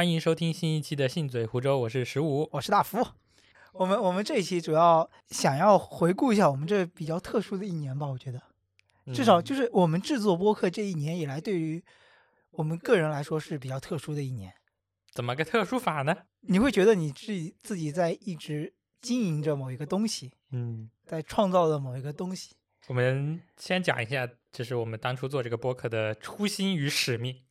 欢迎收听新一期的信嘴湖州，我是十五。我是大福。我们我们这一期主要想要回顾一下我们这比较特殊的一年吧，我觉得至少嗯就是我们制作播客这一年以来，对于我们个人来说是比较特殊的一年。怎么个特殊法呢？你会觉得你自己自己在一直经营着某一个东西，嗯，在创造着某一个东西。我们先讲一下，就是我们当初做这个播客的初心与使命，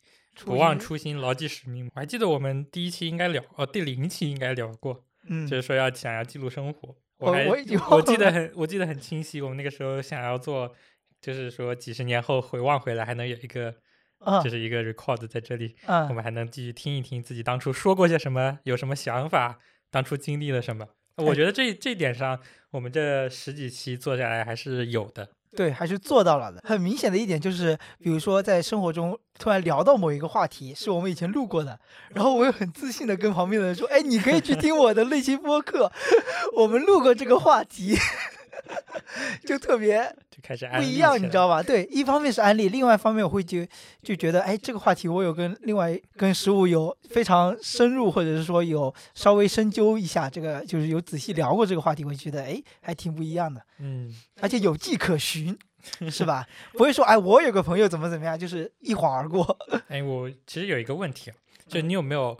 不忘初心，牢记使命。我还记得我们第一期应该聊，哦，第零期应该聊过，嗯，就是说要想要记录生活。我还我记得很，我记得很清晰。我们那个时候想要做，就是说几十年后回望回来，还能有一个，啊就是一个 record 在这里，我嗯们还能继续听一听自己当初说过些什么，有什么想法，当初经历了什么。我哎觉得这这一点上，我们这十几期做下来还是有的。对，还是做到了的。很明显的一点就是，比如说在生活中突然聊到某一个话题，是我们以前录过的，然后我又很自信的跟旁边的人说：“哎，你可以去听我的那期播客，我们录过这个话题。” 就特别就开始不一样，你知道吧？对，一方面是安利，另外一方面我会觉就觉得，哎，这个话题我有跟另外跟食物有非常深入，或者是说有稍微深究一下，这个就是有仔细聊过这个话题，我觉得，哎，还挺不一样的。嗯，而且有迹可循，是吧？不会说哎，我有个朋友怎么怎么样，就是一晃而过。哎，我其实有一个问题啊，就嗯你有没有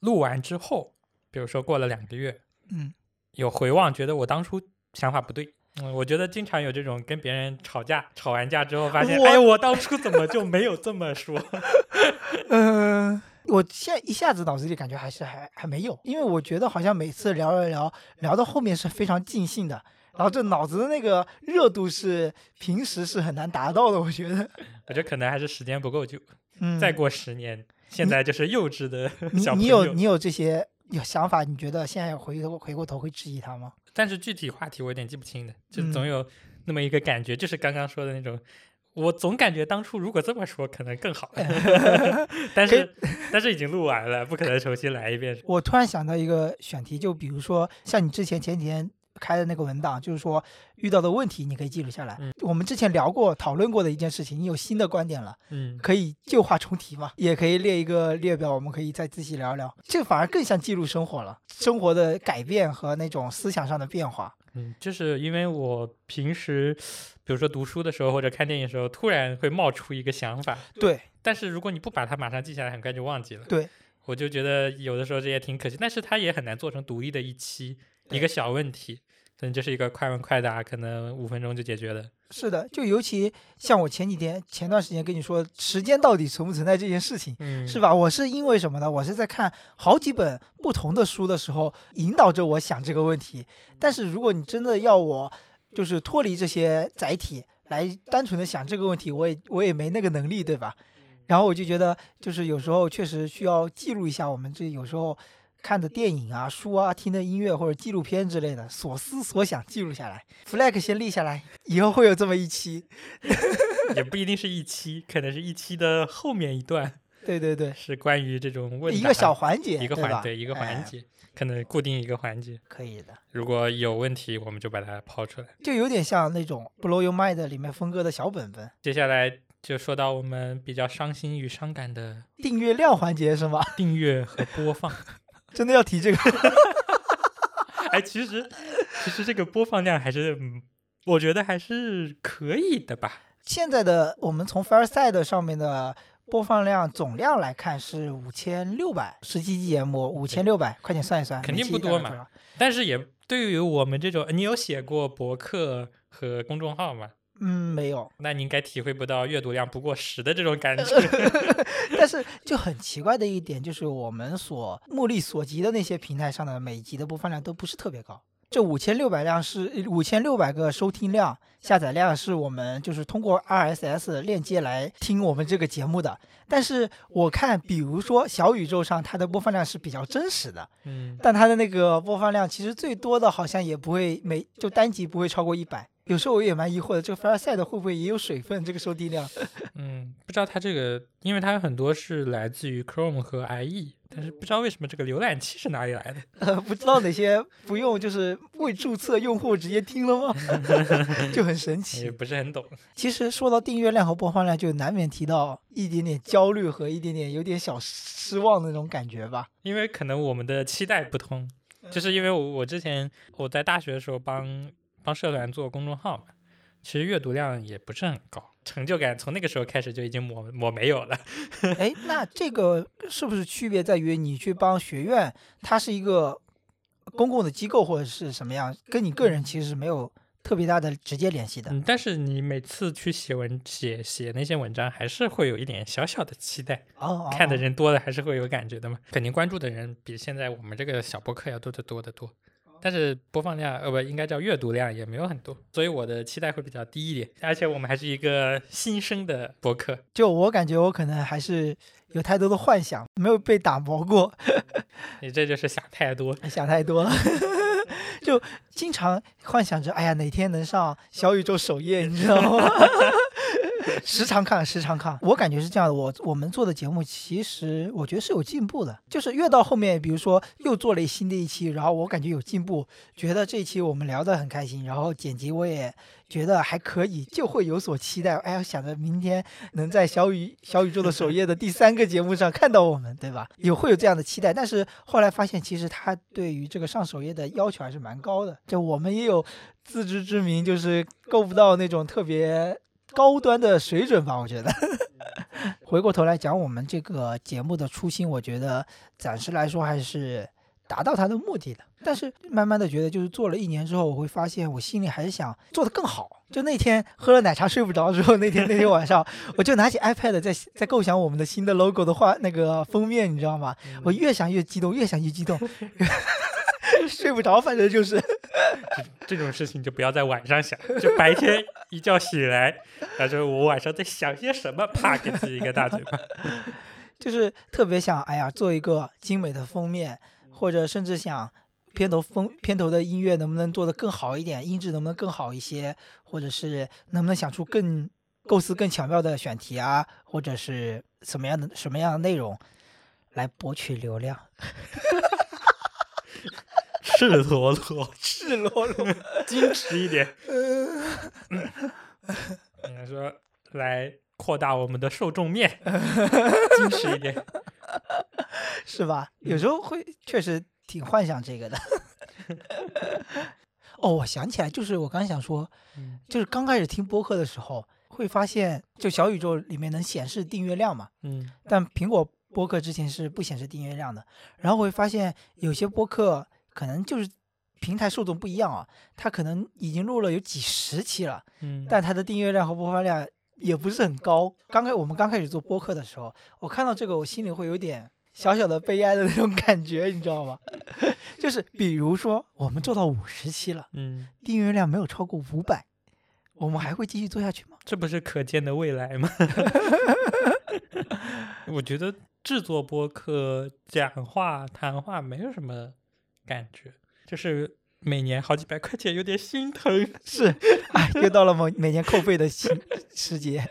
录完之后，比如说过了两个月，嗯，有回望，觉得我当初想法不对。嗯，我觉得经常有这种跟别人吵架，吵完架之后发现，我哎，我当初怎么就没有这么说？嗯、我现在一下子脑子里感觉还是还还没有，因为我觉得好像每次聊聊聊聊到后面是非常尽兴的，然后这脑子的那个热度是平时是很难达到的，我觉得。我觉得可能还是时间不够久，嗯，再过十年，现在就是幼稚的小朋友。你有你有这些有想法，你觉得现在回头回过头会质疑他吗？但是具体话题我有点记不清的，就嗯总有那么一个感觉，就是刚刚说的那种。我总感觉当初如果这么说可能更好，但是但是已经录完了，不可能重新来一遍。我突然想到一个选题，就比如说像你之前前几天开的那个文档，就是说遇到的问题你可以记录下来。嗯我们之前聊过、讨论过的一件事情，你有新的观点了，嗯，可以旧话重提嘛？也可以列一个列表，我们可以再仔细聊聊。这反而更像记录生活了，生活的改变和那种思想上的变化。嗯，就是因为我平时，比如说读书的时候或者看电影的时候，突然会冒出一个想法，对但是如果你不把它马上记下来，很快就忘记了。对，我就觉得有的时候这也挺可惜，但是它也很难做成独立的一期，一个小问题，可能就是一个快问快答，可能五分钟就解决了。是的，就尤其像我前几天前段时间跟你说，时间到底存不存在这件事情。嗯，是？吧？我是因为什么呢？我是在看好几本不同的书的时候，引导着我想这个问题。但是如果你真的要我，就是脱离这些载体来单纯的想这个问题，我也我也没那个能力，对吧？然后我就觉得，就是有时候确实需要记录一下我们这有时候看的电影啊、书啊、听的音乐或者纪录片之类的所思所想记录下来，flag 先立下来，以后会有这么一期。也不一定是一期，可能是一期的后面一段对对对，是关于这种问一个小环节，一个环对一个环哎节，可能固定一个环节。可以的。如果有问题，我们就把它抛出来。就有点像那种《Blow Your Mind》里面峰哥的小本本，接下来就说到我们比较伤心与伤感的订阅量环节是吗？订阅和播放。真的要提这个？哎，其实其实这个播放量还是，嗯我觉得还是可以的吧。现在的我们从 Fireside 上面的播放量总量来看是五千六百，十七期节目五千六百，快点算一算，肯定不多嘛。但是也对于我们这种，你有写过博客和公众号吗？嗯，没有，那你应该体会不到阅读量不过十的这种感觉。但是就很奇怪的一点就是，我们所目力所及的那些平台上的每集的播放量都不是特别高。这五千六百量是五千六百个收听量、下载量，是我们就是通过 RSS 链接来听我们这个节目的。但是我看，比如说小宇宙上，它的播放量是比较真实的，嗯，但它的那个播放量其实最多的好像也不会每就单集不会超过一百。有时候我也蛮疑惑的，这个 Fireside 会不会也有水分？这个收听量？嗯，不知道它这个，因为它有很多是来自于 Chrome 和 IE，但是不知道为什么这个浏览器是哪里来的。呃，不知道哪些不用，就是未注册用户直接听了吗？就很神奇也奇。不是很懂。其实说到订阅量和播放量，就难免提到一点点焦虑和一点点有点小失望的那种感觉吧。因为可能我们的期待不同，就是因为我我之前我在大学的时候帮帮社团做公众号嘛，其实阅读量也不是很高，成就感从那个时候开始就已经抹抹没有了。哎，那这个是不是区别在于你去帮学院，它是一个公共的机构或者是什么样，跟你个人其实是没有特别大的直接联系的。嗯，但是你每次去写文写写那些文章，还是会有一点小小的期待，哦，看的哦人多了还是会有感觉的嘛，肯定关注的人比现在我们这个小博客要多得多得多。但是播放量，呃不，应该叫阅读量也没有很多，所以我的期待会比较低一点。而且我们还是一个新生的博客，就我感觉我可能还是有太多的幻想，没有被打磨过，你这就是想太多。想太多了。就经常幻想着，哎呀，哪天能上小宇宙首页，你知道吗？时常看，时常看。我感觉是这样的，我我们做的节目，其实我觉得是有进步的。就是越到后面，比如说又做了新的一期，然后我感觉有进步，觉得这一期我们聊得很开心，然后剪辑我也觉得还可以，就会有所期待。哎呀，想着明天能在小宇 小宇宙的首页的第三个节目上看到我们，对吧？有会有这样的期待，但是后来发现，其实他对于这个上首页的要求还是蛮高的。就我们也有自知之明，就是够不到那种特别高端的水准吧，我觉得。回过头来讲，我们这个节目的初心，我觉得暂时来说还是达到它的目的的。但是慢慢的觉得，就是做了一年之后，我会发现我心里还是想做得更好。就那天喝了奶茶睡不着之后，那天那天晚上，我就拿起 iPad 在在构想我们的新的 logo 的画那个封面，你知道吗？我越想越激动，越想越激动，睡不着，反正就是。这种事情就不要在晚上想，就白天一觉醒来，然后就我晚上在想些什么，啪给自己一个大嘴巴。就是特别想，哎呀，做一个精美的封面，或者甚至想片头风片头的音乐能不能做得更好一点，音质能不能更好一些，或者是能不能想出更构思更巧妙的选题啊，或者是什么样的什么样的内容来博取流量，赤裸裸，赤裸裸。矜持一点。你说来扩大我们的受众面，矜持一点。是吧？有时候会确实挺幻想这个的。哦，我想起来，就是我刚想说，嗯就是刚开始听播客的时候，会发现就小宇宙里面能显示订阅量嘛，嗯但苹果播客之前是不显示订阅量的。然后会发现有些播客可能就是平台受众不一样啊，它可能已经录了有几十期了，嗯，但它的订阅量和播放量也不是很高。刚开我们刚开始做播客的时候，我看到这个，我心里会有点小小的悲哀的那种感觉，你知道吗？就是比如说我们做到五十期了，嗯，订阅量没有超过五百，我们还会继续做下去吗？这不是可见的未来吗？我觉得制作播客、讲话、谈话没有什么感觉，就是每年好几百块钱，有点心疼。是，哎，又到了每每年扣费的时时节，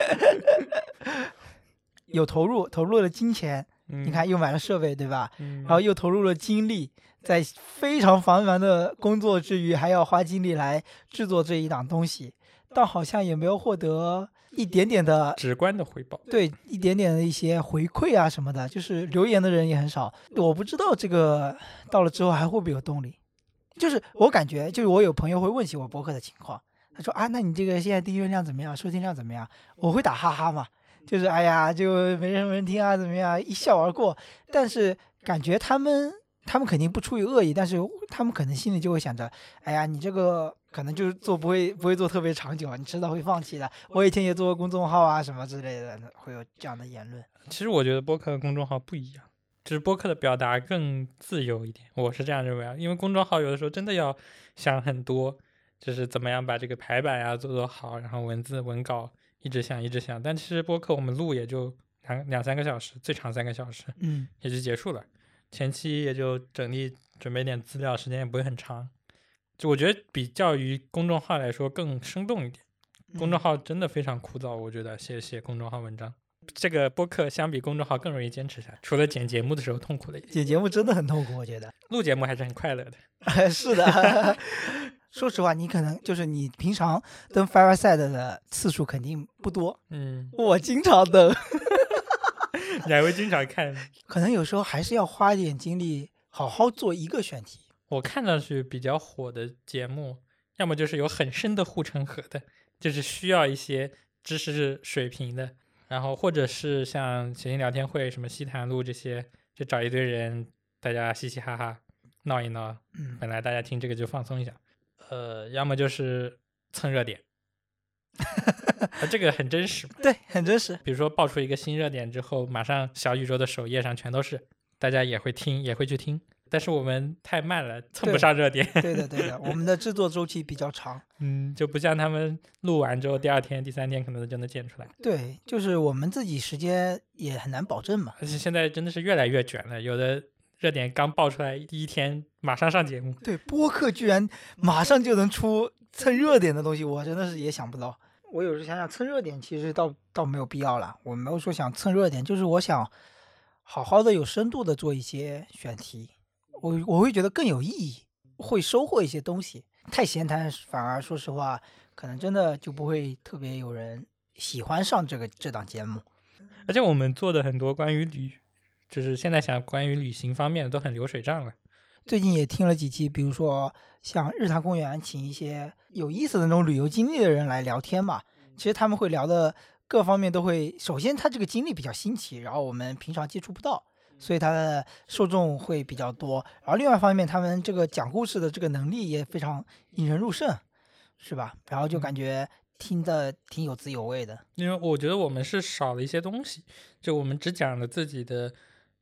有投入，投入了金钱，你你，看又买了设备，对吧？嗯，然后又投入了精力，在非常繁忙的工作之余，还要花精力来制作这一档东西，但好像也没有获得一点点的直观的回报。对一点点的一些回馈啊什么的，就是留言的人也很少。我不知道这个到了之后还会不会有动力。就是我感觉，就是我有朋友会问起我博客的情况，他说啊，那你这个现在订阅量怎么样，收听量怎么样？我会打哈哈嘛，就是哎呀，就没什么人听啊，怎么样，一笑而过。但是感觉他们他们肯定不出于恶意，但是他们可能心里就会想着，哎呀，你这个可能就是做不会不会做特别长久，你迟早会放弃的。我以前也做过公众号啊什么之类的，会有这样的言论。其实我觉得播客和公众号不一样，就是播客的表达更自由一点，我是这样认为啊。因为公众号有的时候真的要想很多，就是怎么样把这个排版呀做做好，然后文字文稿一直想一直想。但其实播客我们录也就两两三个小时，最长三个小时嗯，也就结束了，前期也就整理准备点资料，时间也不会很长。就我觉得比较于公众号来说更生动一点，公众号真的非常枯燥，我觉得写写公众号文章，这个播客相比公众号更容易坚持下来，除了剪节目的时候痛苦了一点，剪节目真的很痛苦，我觉得。录节目还是很快乐的。是的，说实话，你可能就是你平常登 Fireside 的次数肯定不多，嗯，我经常登，你还会经常看。可能有时候还是要花一点精力好好做一个选题。我看上去比较火的节目，要么就是有很深的护城河的，就是需要一些知识水平的，然后或者是像谐星聊天会、什么西谈录这些，就找一堆人，大家嘻嘻哈哈闹一闹。嗯，本来大家听这个就放松一下，呃，要么就是蹭热点，啊，这个很真实。对，很真实。比如说爆出一个新热点之后，马上小宇宙的首页上全都是，大家也会听，也会去听。但是我们太慢了，蹭不上热点。对的，对的，我们的制作周期比较长。嗯，就不像他们录完之后，第二天、第三天可能就能剪出来。对，就是我们自己时间也很难保证嘛。而且现在真的是越来越卷了，有的热点刚爆出来第一天，马上上节目。对，播客居然马上就能出蹭热点的东西，我真的是也想不到。我有时想想蹭热点，其实倒倒没有必要了。我没有说想蹭热点，就是我想好好的、有深度的做一些选题，我我会觉得更有意义，会收获一些东西。太闲谈反而说实话，可能真的就不会特别有人喜欢上这个这档节目。而且我们做的很多关于旅，就是现在想关于旅行方面的都很流水账了。最近也听了几期，比如说像日坛公园，请一些有意思的那种旅游经历的人来聊天嘛。其实他们会聊的各方面都会，首先他这个经历比较新奇，然后我们平常接触不到，所以它的受众会比较多。然后另外一方面，他们这个讲故事的这个能力也非常引人入胜，是吧？然后就感觉听的挺有滋有味的。因为我觉得我们是少了一些东西，就我们只讲了自己的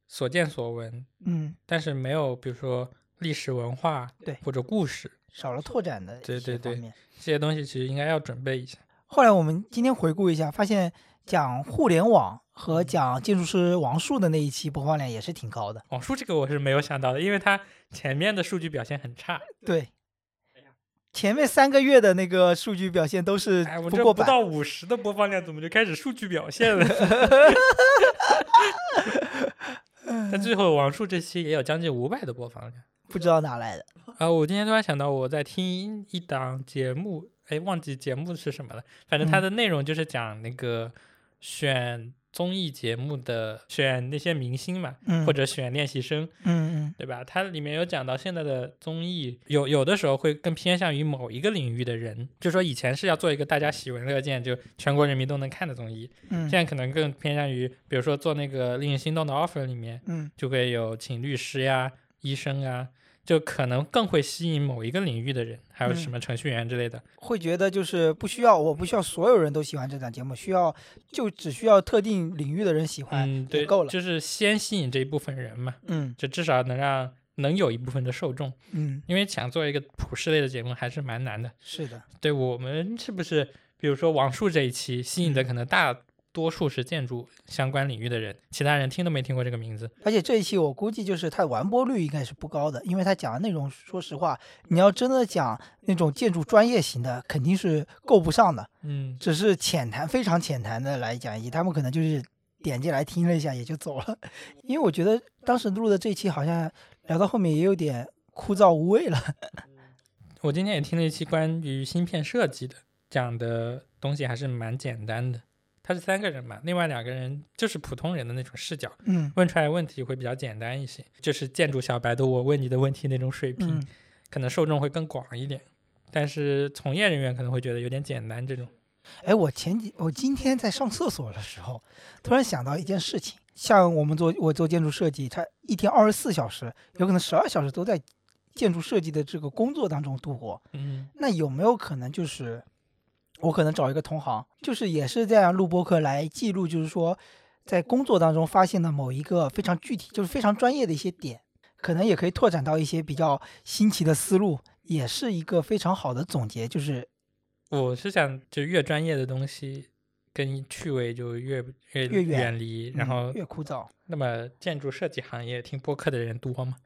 所见所闻，嗯，但是没有比如说历史文化对或者故事少了拓展的对对对。这些东西，其实应该要准备一下。后来我们今天回顾一下，发现讲互联网和讲建筑师王树的那一期播放量也是挺高的。王树这个我是没有想到的，因为他前面的数据表现很差。对，前面三个月的那个数据表现都是哎，我这不过百。不到五十的播放量，怎么就开始数据表现了？但最后王树这期也有将近五百的播放量。不知道哪来的。啊，我今天突然想到，我在听一档节目，哎，忘记节目是什么了。反正它嗯的内容就是讲那个选综艺节目的，选那些明星嘛，嗯，或者选练习生，嗯嗯。对吧？它里面有讲到现在的综艺，有有的时候会更偏向于某一个领域的人，就说以前是要做一个大家喜闻乐见，就全国人民都能看的综艺，嗯。现在可能更偏向于，比如说做那个令人心动的 offer 里面，嗯。就会有请律师呀、医生啊，就可能更会吸引某一个领域的人，还有嗯什么程序员之类的。会觉得就是不需要，我不需要所有人都喜欢这档节目，需要就只需要特定领域的人喜欢嗯，对，够了。就是先吸引这一部分人嘛，嗯就至少能让能有一部分的受众，嗯，因为想做一个普世类的节目还是蛮难的。是的，对我们是不是，比如说王树这一期吸引的嗯可能大多数是建筑相关领域的人，其他人听都没听过这个名字。而且这一期我估计就是它完播率应该是不高的，因为它讲的内容，说实话，你要真的讲那种建筑专业型的，肯定是够不上的。嗯，只是浅谈，非常浅谈的来讲一，他们可能就是点进来听了一下也就走了。因为我觉得当时录的这一期好像聊到后面也有点枯燥无味了。我今天也听了一期关于芯片设计的，讲的东西还是蛮简单的。他是三个人嘛，另外两个人就是普通人的那种视角，嗯问出来问题会比较简单一些，就是建筑小白的我问你的问题那种水平，嗯，可能受众会更广一点。但是从业人员可能会觉得有点简单，这种哎，我前几我今天在上厕所的时候，突然想到一件事情，像我们做我做建筑设计，他一天二十四小时，有可能十二小时都在建筑设计的这个工作当中度过。嗯那有没有可能就是我可能找一个同行，就是也是这样录播客来记录，就是说在工作当中发现的某一个非常具体，就是非常专业的一些点，可能也可以拓展到一些比较新奇的思路，也是一个非常好的总结。就是我是想，就越专业的东西跟趣味就越越越远远离，然嗯后越枯燥。那么建筑设计行业听播客的人多吗？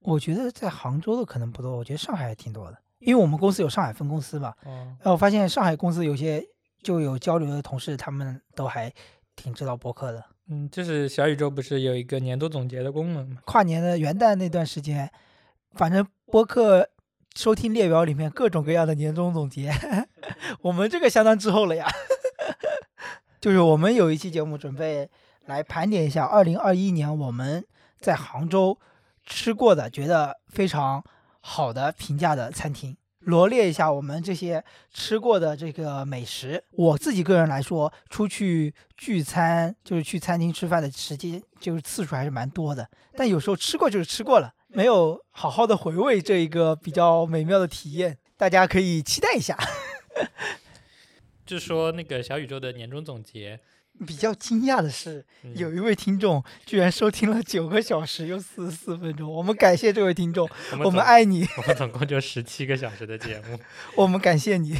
我觉得在杭州的可能不多，我觉得上海还挺多的。因为我们公司有上海分公司嘛，哦，然后我发现上海公司有些就有交流的同事，他们都还挺知道播客的。嗯，就是小宇宙不是有一个年度总结的功能吗？跨年的元旦那段时间，反正播客收听列表里面各种各样的年终总结，我们这个相当滞后了呀。就是我们有一期节目准备来盘点一下二零二一年我们在杭州吃过的觉得非常好的评价的餐厅，罗列一下我们这些吃过的这个美食。我自己个人来说，出去聚餐就是去餐厅吃饭的时间就是次数还是蛮多的，但有时候吃过就是吃过了，没有好好的回味这一个比较美妙的体验，大家可以期待一下。就说那个小宇宙的年终总结，比较惊讶的是，嗯有一位听众居然收听了九个小时又四十四分钟，我们感谢这位听众，我们爱你，我们总共就十七个小时的节目，我们感谢你，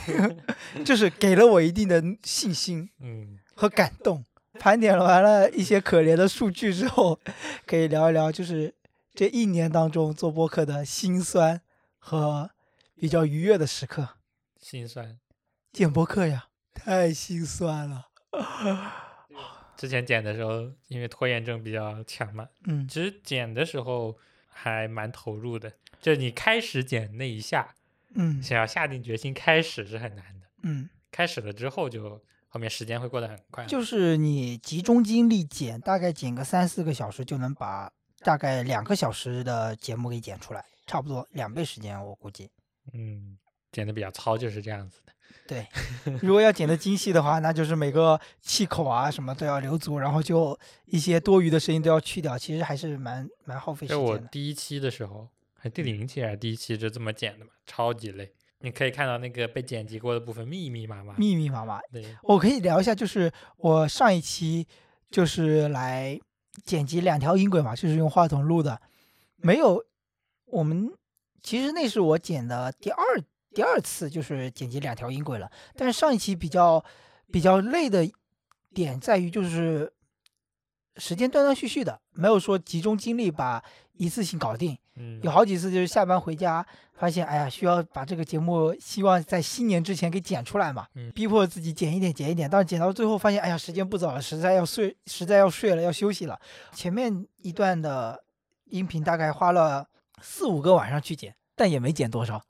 就是给了我一定的信心嗯，和感动。盘点完了一些可怜的数据之后，可以聊一聊，就是这一年当中做播客的辛酸和比较愉悦的时刻。心酸。剪播客呀，太心酸了。之前剪的时候，因为拖延症比较强嘛，嗯，其实剪的时候还蛮投入的。就你开始剪那一下，嗯想要下定决心开始是很难的。嗯，开始了之后就，后面时间会过得很快。就是你集中精力剪，大概剪个三四个小时，就能把大概两个小时的节目给剪出来，差不多两倍时间，我估计。嗯，剪的比较糙就是这样子的。对，如果要剪得精细的话，那就是每个气口啊什么都要留足，然后就一些多余的声音都要去掉，其实还是蛮蛮耗费时间的。第一期的时候，还第零期还是第一期就这么剪的嘛，超级累。你可以看到那个被剪辑过的部分密密麻麻。密密麻麻，对，我可以聊一下，就是我上一期就是来剪辑两条音轨嘛，就是用话筒录的，没有我们其实那是我剪的第二第二次，就是剪辑两条音轨了。但是上一期比较比较累的点在于就是时间断断续续的，没有说集中精力把一次性搞定。嗯，有好几次就是下班回家，发现哎呀，需要把这个节目希望在新年之前给剪出来嘛，嗯逼迫自己剪一点剪一点，但是剪到最后发现，哎呀，时间不早了，实在要睡，实在要睡了，要休息了。前面一段的音频大概花了四五个晚上去剪，但也没剪多少。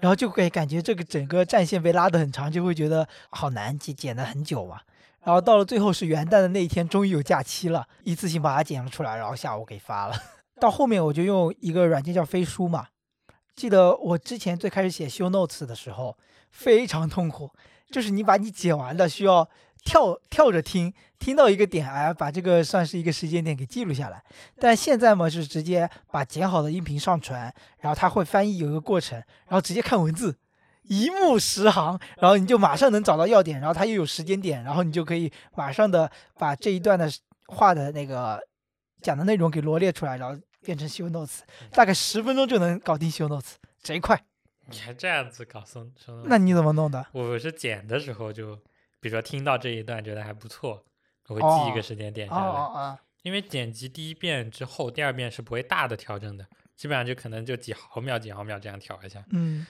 然后就会感觉这个整个战线被拉得很长，就会觉得好难剪，剪了很久嘛。然后到了最后是元旦的那一天，终于有假期了，一次性把它剪了出来，然后下午给发了。到后面我就用一个软件叫飞书嘛，记得我之前最开始写修 notes 的时候非常痛苦，就是你把你剪完的需要跳跳着听，听到一个点，哎，把这个算是一个时间点给记录下来。但现在嘛，是直接把剪好的音频上传，然后它会翻译有一个过程，然后直接看文字，一目十行，然后你就马上能找到要点，然后它又有时间点，然后你就可以马上的把这一段的话的那个讲的内容给罗列出来，然后变成 show notes，大概十分钟就能搞定 show notes，贼快。你还这样子搞送送那你怎么弄的？我是剪的时候就，比如说听到这一段觉得还不错，我会记一哦个时间点哦下来。哦哦，因为剪辑第一遍之后，第二遍是不会大的调整的，基本上就可能就几毫秒、几毫秒这样调一下，嗯，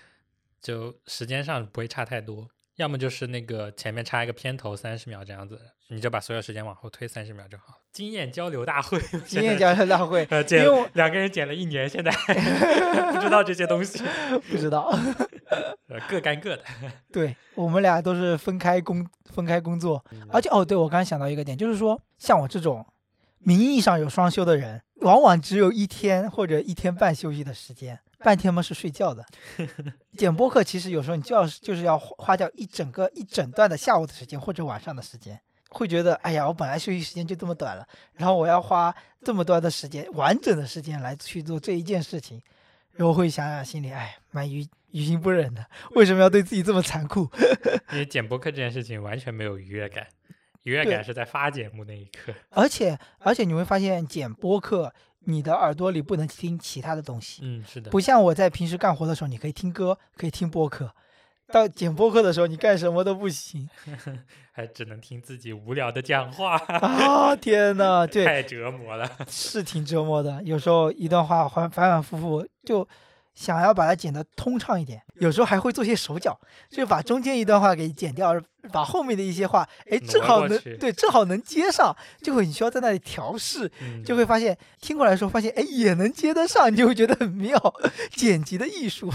就时间上不会差太多。要么就是那个前面插一个片头三十秒这样子，你就把所有时间往后推三十秒就好。经验交流大会，经验交流大会呃，剪两个人剪了一年，现在 不知道这些东西，不知道。呃各干各的。对我们俩都是分开工分开工作，而且哦，对我刚刚想到一个点，就是说像我这种名义上有双休的人，往往只有一天或者一天半休息的时间，半天嘛是睡觉的。剪播客其实有时候你就要就是要花花掉一整个一整段的下午的时间或者晚上的时间，会觉得哎呀，我本来休息时间就这么短了，然后我要花这么多的时间完整的时间来去做这一件事情，然后会想想心里哎蛮于于心不忍的，为什么要对自己这么残酷？因为剪播客这件事情完全没有愉悦感，愉悦感是在发节目那一刻。而且而且你会发现剪播客，你的耳朵里不能听其他的东西，嗯，是的，不像我在平时干活的时候，你可以听歌，可以听播客。到 剪播客的时候，你干什么都不行 还只能听自己无聊的讲话，啊！天呐，对，太折磨了。是挺折磨的。有时候一段话反反反复复，就想要把它剪得通畅一点，有时候还会做些手脚，就把中间一段话给剪掉，把后面的一些话，哎，正好能对，正好能接上，就会你需要在那里调试，嗯就会发现听过来的时候发现，哎，也能接得上，你就会觉得很妙，剪辑的艺术。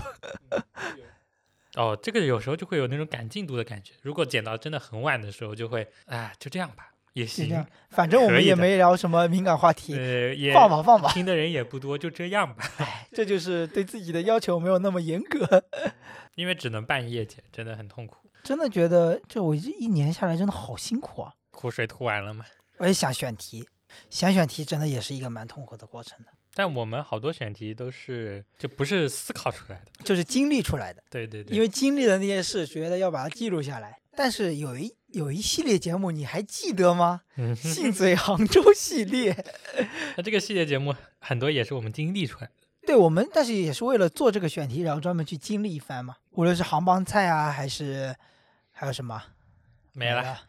哦，这个有时候就会有那种赶进度的感觉。如果剪到真的很晚的时候，就会哎，就这样吧，也行就这。样，反正我们也没聊什么敏感话题，呃，也放吧放吧，听的人也不多，就这样吧。这就是对自己的要求没有那么严格。因为只能半夜剪，真的很痛苦。真的觉得这我这一年下来真的好辛苦啊！苦水吐完了吗。我也想选题，想选题真的也是一个蛮痛苦的过程的，但我们好多选题都是就不是思考出来的。就是经历出来的。对对对，因为经历的那些事，觉得要把它记录下来。但是有一有一系列节目你还记得吗？嗯，信嘴杭州系列，那这个系列节目很多也是我们经历出来的。对我们，但是也是为了做这个选题，然后专门去经历一番嘛。无论是杭帮菜啊，还是还有什么没了。。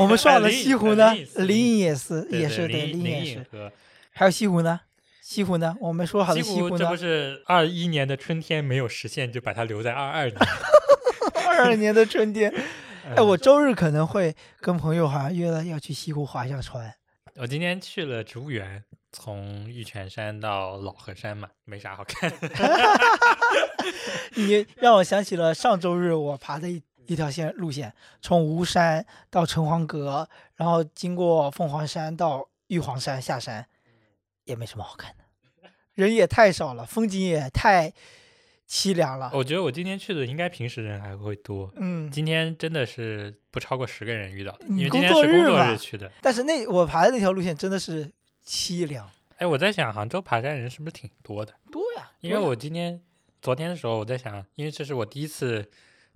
我们说好的西湖呢呃灵隐？寺也是对也是对，灵灵隐也是。还有西湖呢？西湖呢？我们说好的西西湖呢这不？是二一年的春天没有实现，就把它留在二二年。二二年的春天。哎，嗯我周日可能会跟朋友好像约了要去西湖划一下船。我今天去了植物园，从玉泉山到老河山嘛，没啥好看 的。你让我想起了上周日我爬的一一条线路线，从吴山到城隍阁，然后经过凤凰山到玉皇山下山，也没什么好看的，人也太少了，风景也太凄凉了。我觉得我今天去的应该平时人还会多，嗯，今天真的是不超过十个人遇到的，因为今天是工作日去的。但是那我爬的那条路线真的是凄凉，哎，我在想杭州爬山人是不是挺多的？多呀，因为我今天昨天的时候我在想，因为这是我第一次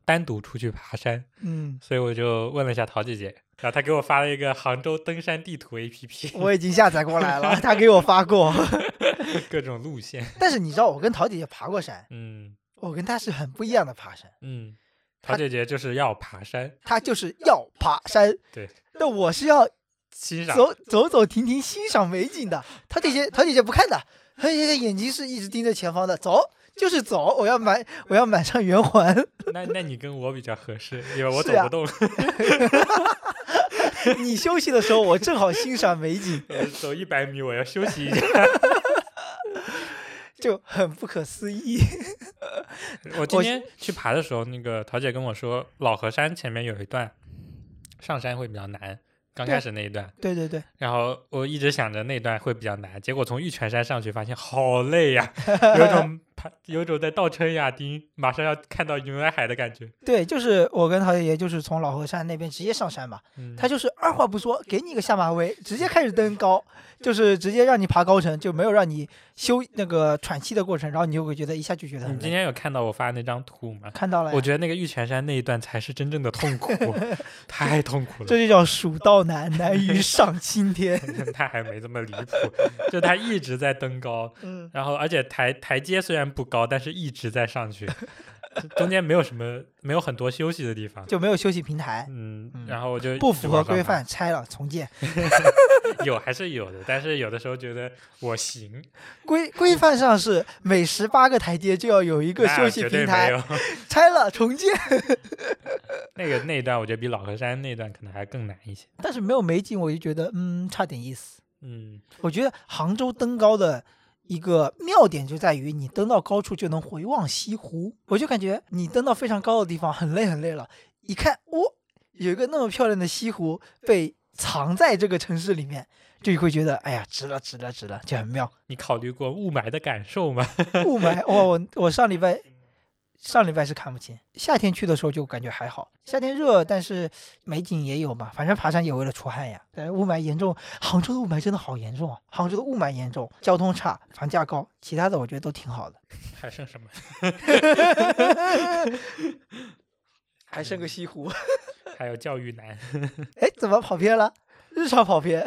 单独出去爬山，嗯，所以我就问了一下陶姐姐，然后他给我发了一个杭州登山地图 APP，我已经下载过来了，他给我发过。各种路线。但是你知道，我跟陶姐姐爬过山，嗯我跟她是很不一样的爬山。嗯，她陶姐姐就是要爬山，她就是要爬山，对，那我是要欣赏。走走走停停欣赏美景的。陶姐姐，陶姐姐不看的，陶姐姐眼睛是一直盯着前方的，走 就是走，我要买我要买上圆环。那那你跟我比较合适，因为我走不动，你休息的时候，我正好欣赏美景，呃走一百米我要休息一下。就很不可思议。我今天去爬的时候，那个桃姐跟我说，老河山前面有一段上山会比较难，刚开始那一段。对对对，然后我一直想着那段会比较难，结果从玉泉山上去发现好累呀，有种爬，有种在倒车亚丁，马上要看到云来海的感觉。对，就是我跟陶爷爷就是从老河山那边直接上山嘛，嗯，他就是二话不说，给你一个下马威，直接开始登高，就是直接让你爬高程，就没有让你休那个喘气的过程，然后你就会觉得一下就觉得你今。天有看到我发的那张图吗？看到了，我觉得那个玉泉山那一段才是真正的痛苦，太痛苦了。这就叫蜀道难，难于 上青天。他还没这么离谱，就他一直在登高，嗯，然后而且台台阶虽然不高，但是一直在上去，中间没有什么没有很多休息的地方。就没有休息平台，嗯嗯，然后我就不符合规范，拆了重建。有还是有的，但是有的时候觉得我行，规规范上是每十八个台阶就要有一个休息平台，有。拆了重建。那个那一段我觉得比老河山那段可能还更难一些。但是没有美景，我就觉得嗯差点意思。嗯，我觉得杭州登高的一个妙点就在于，你登到高处就能回望西湖。我就感觉你登到非常高的地方，很累很累了，一看，哦，有一个那么漂亮的西湖被藏在这个城市里面，就会觉得，哎呀，值了，值了，值了，就很妙。你考虑过雾霾的感受吗？雾霾，哦，我我上礼拜上礼拜是看不清，夏天去的时候就感觉还好，夏天热，但是美景也有嘛，反正爬山也为了出汗呀。但是雾霾严重，杭州的雾霾真的好严重啊！杭州的雾霾严重，交通差，房价高，其他的我觉得都挺好的，还剩什么？还剩个西湖。还有教育难。哎，怎么跑偏了？日常跑偏。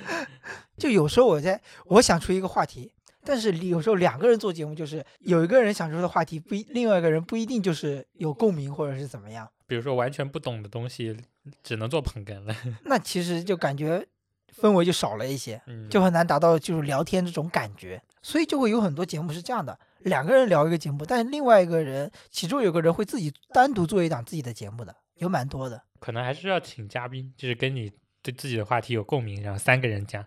就有时候我在我想出一个话题，但是有时候两个人做节目，就是有一个人想说的话题不一，另外一个人不一定就是有共鸣或者是怎么样。比如说完全不懂的东西，只能做捧哏了。那其实就感觉氛围就少了一些，嗯，就很难达到就是聊天这种感觉，所以就会有很多节目是这样的，两个人聊一个节目，但是另外一个人其中有个人会自己单独做一档自己的节目的，有蛮多的。可能还是要请嘉宾，就是跟你对自己的话题有共鸣，然后三个人讲，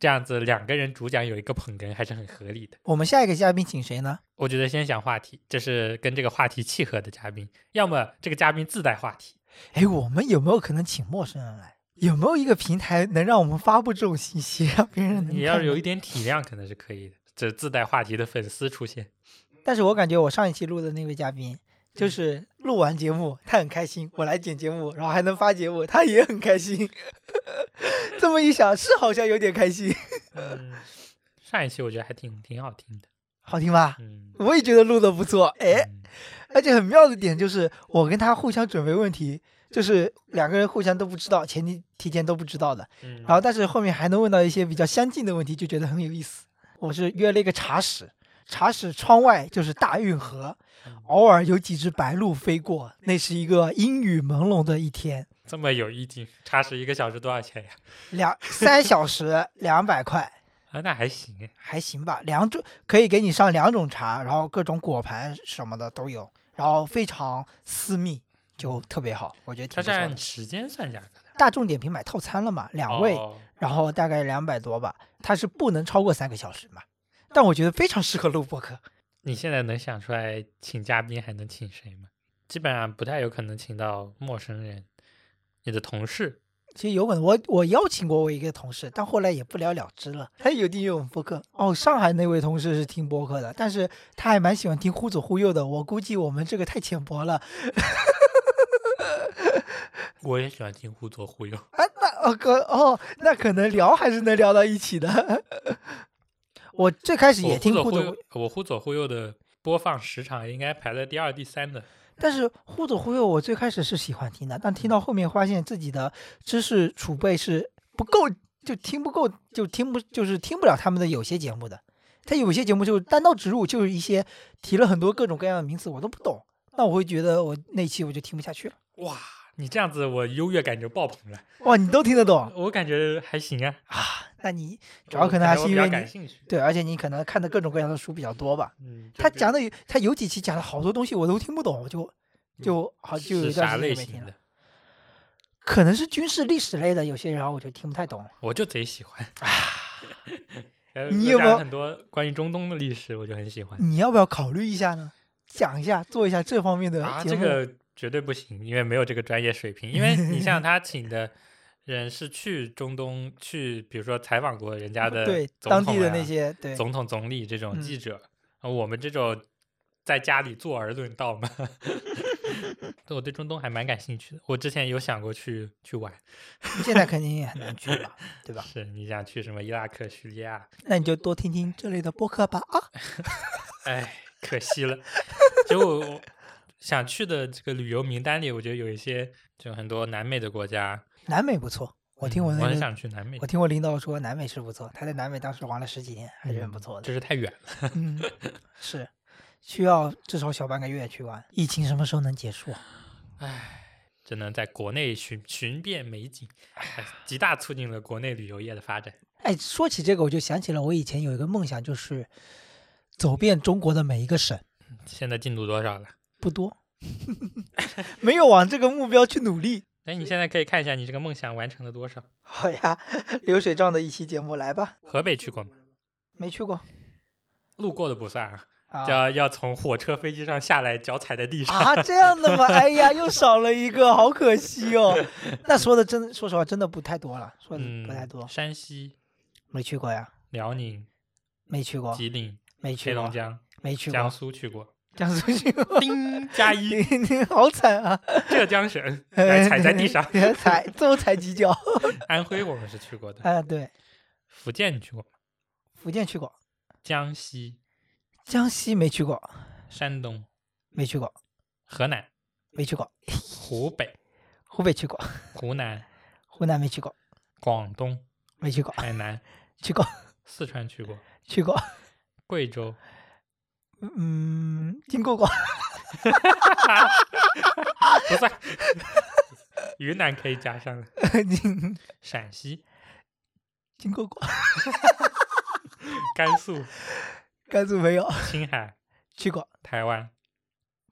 这样子两个人主讲有一个捧哏还是很合理的。我们下一个嘉宾请谁呢？我觉得先想话题，这是跟这个话题契合的嘉宾，要么这个嘉宾自带话题。哎，我们有没有可能请陌生人来？有没有一个平台能让我们发布这种信息，让别人能你要是有一点体量，可能是可以的。这自带话题的粉丝出现，但是我感觉我上一期录的那位嘉宾，就嗯是录完节目他很开心，我来剪节目，然后还能发节目，他也很开心。这么一想，是好像有点开心，嗯，上一期我觉得还挺挺好听的，好听吧？嗯，我也觉得录的不错，哎，嗯而且很妙的点就是我跟他互相准备问题，就是两个人互相都不知道，前提提前都不知道的，嗯，然后但是后面还能问到一些比较相近的问题，就觉得很有意思。我是约了一个茶室，茶室窗外就是大运河，嗯偶尔有几只白鹭飞过，那是一个阴雨朦胧的一天。这么有意境，茶室一个小时多少钱呀？两三小时两百块，啊，那还行，还行吧。两种可以给你上两种茶，然后各种果盘什么的都有，然后非常私密，就特别好，我觉得挺它是不错的按时间算价格的，大众点评买套餐了嘛，两位，哦然后大概两百多吧，它是不能超过三个小时嘛。但我觉得非常适合录播客。你现在能想出来请嘉宾还能请谁吗？基本上不太有可能请到陌生人，你的同事。其实有可能我我邀请过我一个同事，但后来也不了了之了。他有订阅我们播客哦，上海那位同事是听播客的，但是他还蛮喜欢听忽左忽右的。我估计我们这个太浅薄了 我也喜欢听忽左忽右，啊。那哦哥哦，那可能聊还是能聊到一起的。我最开始也听忽左忽右，我忽左忽右的播放时长应该排在第二、第三的。但是忽左忽右，我最开始是喜欢听的，但听到后面发现自己的知识储备是不够，就听不够，就听不就是听不了他们的有些节目的。他有些节目就是单刀直入，就是一些提了很多各种各样的名词，我都不懂。那我会觉得我那期我就听不下去了。哇，你这样子我优越感就爆棚了。哇，你都听得懂我感觉还行啊，啊？那你主要可能还是因为你感兴趣。对，而且你可能看的各种各样的书比较多吧。嗯，他讲的他有几期讲了好多东西我都听不懂，就就好就有一段啥类时间没听了。型的？可能是军事历史类的，有些然后我就听不太懂。我就贼喜欢。啊你有没有很多关于中东的历史，我就很喜欢。你要不要考虑一下呢？讲一下，做一下这方面的啊，节目。这个绝对不行，因为没有这个专业水平。因为你像他请的人是去中东去，比如说采访过人家的对总当地的那些对总统、总理这种嗯记者，而我们这种在家里坐而论道嘛。对我对中东还蛮感兴趣的，我之前有想过去去玩。现在肯定也很难去了，对吧？是你想去什么伊拉克、叙利亚？那你就多听听这类的播客吧啊！哎，可惜了。就我想去的这个旅游名单里，我觉得有一些就很多南美的国家，南美不错，我听我嗯我很，想去南美我，听我领导说南美是不错，他在南美当时玩了十几天，还是很不错的。这是太远了。嗯，是需要至少小半个月去玩。疫情什么时候能结束啊？唉，只能在国内寻寻遍美景，极大促进了国内旅游业的发展。哎，说起这个，我就想起了我以前有一个梦想，就是走遍中国的每一个省。现在进度多少了？不多，没有往这个目标去努力。哎，你现在可以看一下你这个梦想完成了多少？好呀，流水账的一期节目来吧。河北去过吗？没去过路过的不算啊，啊要要从火车、飞机上下来，脚踩在地上。啊，这样的吗？哎呀，又少了一个，好可惜哦。那说的真，说实话，真的不太多了，说的嗯，不太多。山西、没去过呀，辽宁、没去过，吉林、没去过，黑龙江、没去过江，苏去过，江苏去过。丁加一，你 你好惨啊！浙江省来 踩在地上。踩最后踩几脚。安徽我们是去过的，啊，对，福建你去过吗？福建去过，江西、江西没去过，山东、没去过，河南、没去过，湖北、湖北去过，湖南、湖南没去过，广东、没去过，海南、去过，四川去过，去过，贵州、嗯，经过过，不算，云南可以加上。了，经陕西、经过过，甘肃、甘肃没有，青海、去过，台湾，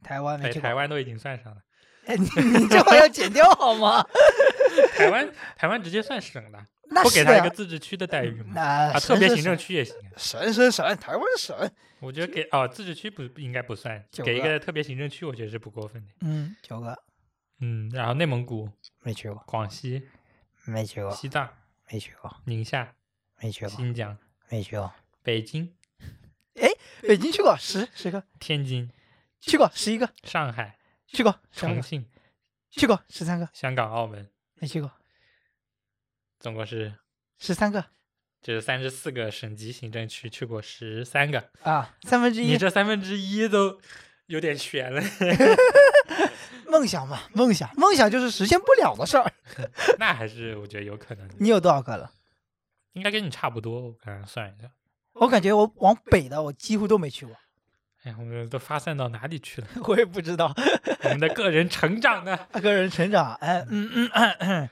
台湾没，去过。台湾都已经算上了，哎，你你这话要剪掉好吗？台湾台湾直接算省了，那不给他一个。自治区的待遇吗？那啊，特别行政区也行啊。省省省，台湾省。我觉得给哦，自治区不不应该不算，给一个特别行政区，我觉得是不过分的。嗯，九个嗯，然后内蒙古、没去过，广西、没去过，西藏、没去过，宁夏、没去过，新疆、没去过。北京、哎北京去过十十个，天津、去过十一个，上海、去过重庆、去过十三个，香港、澳门，没去过总共是十三个就是三十四个省级行政区，去过十三个。啊，三分之一。你这三分之一都有点悬了，梦想嘛，梦想，梦想就是实现不了的事儿。那还是我觉得有可能，你有多少个了？应该跟你差不多。我刚刚算一下，我感觉我往北的我几乎都没去过，哎呀，我们都发散到哪里去了？我也不知道。我们的个人成长呢？个人成长，哎，嗯嗯嗯嗯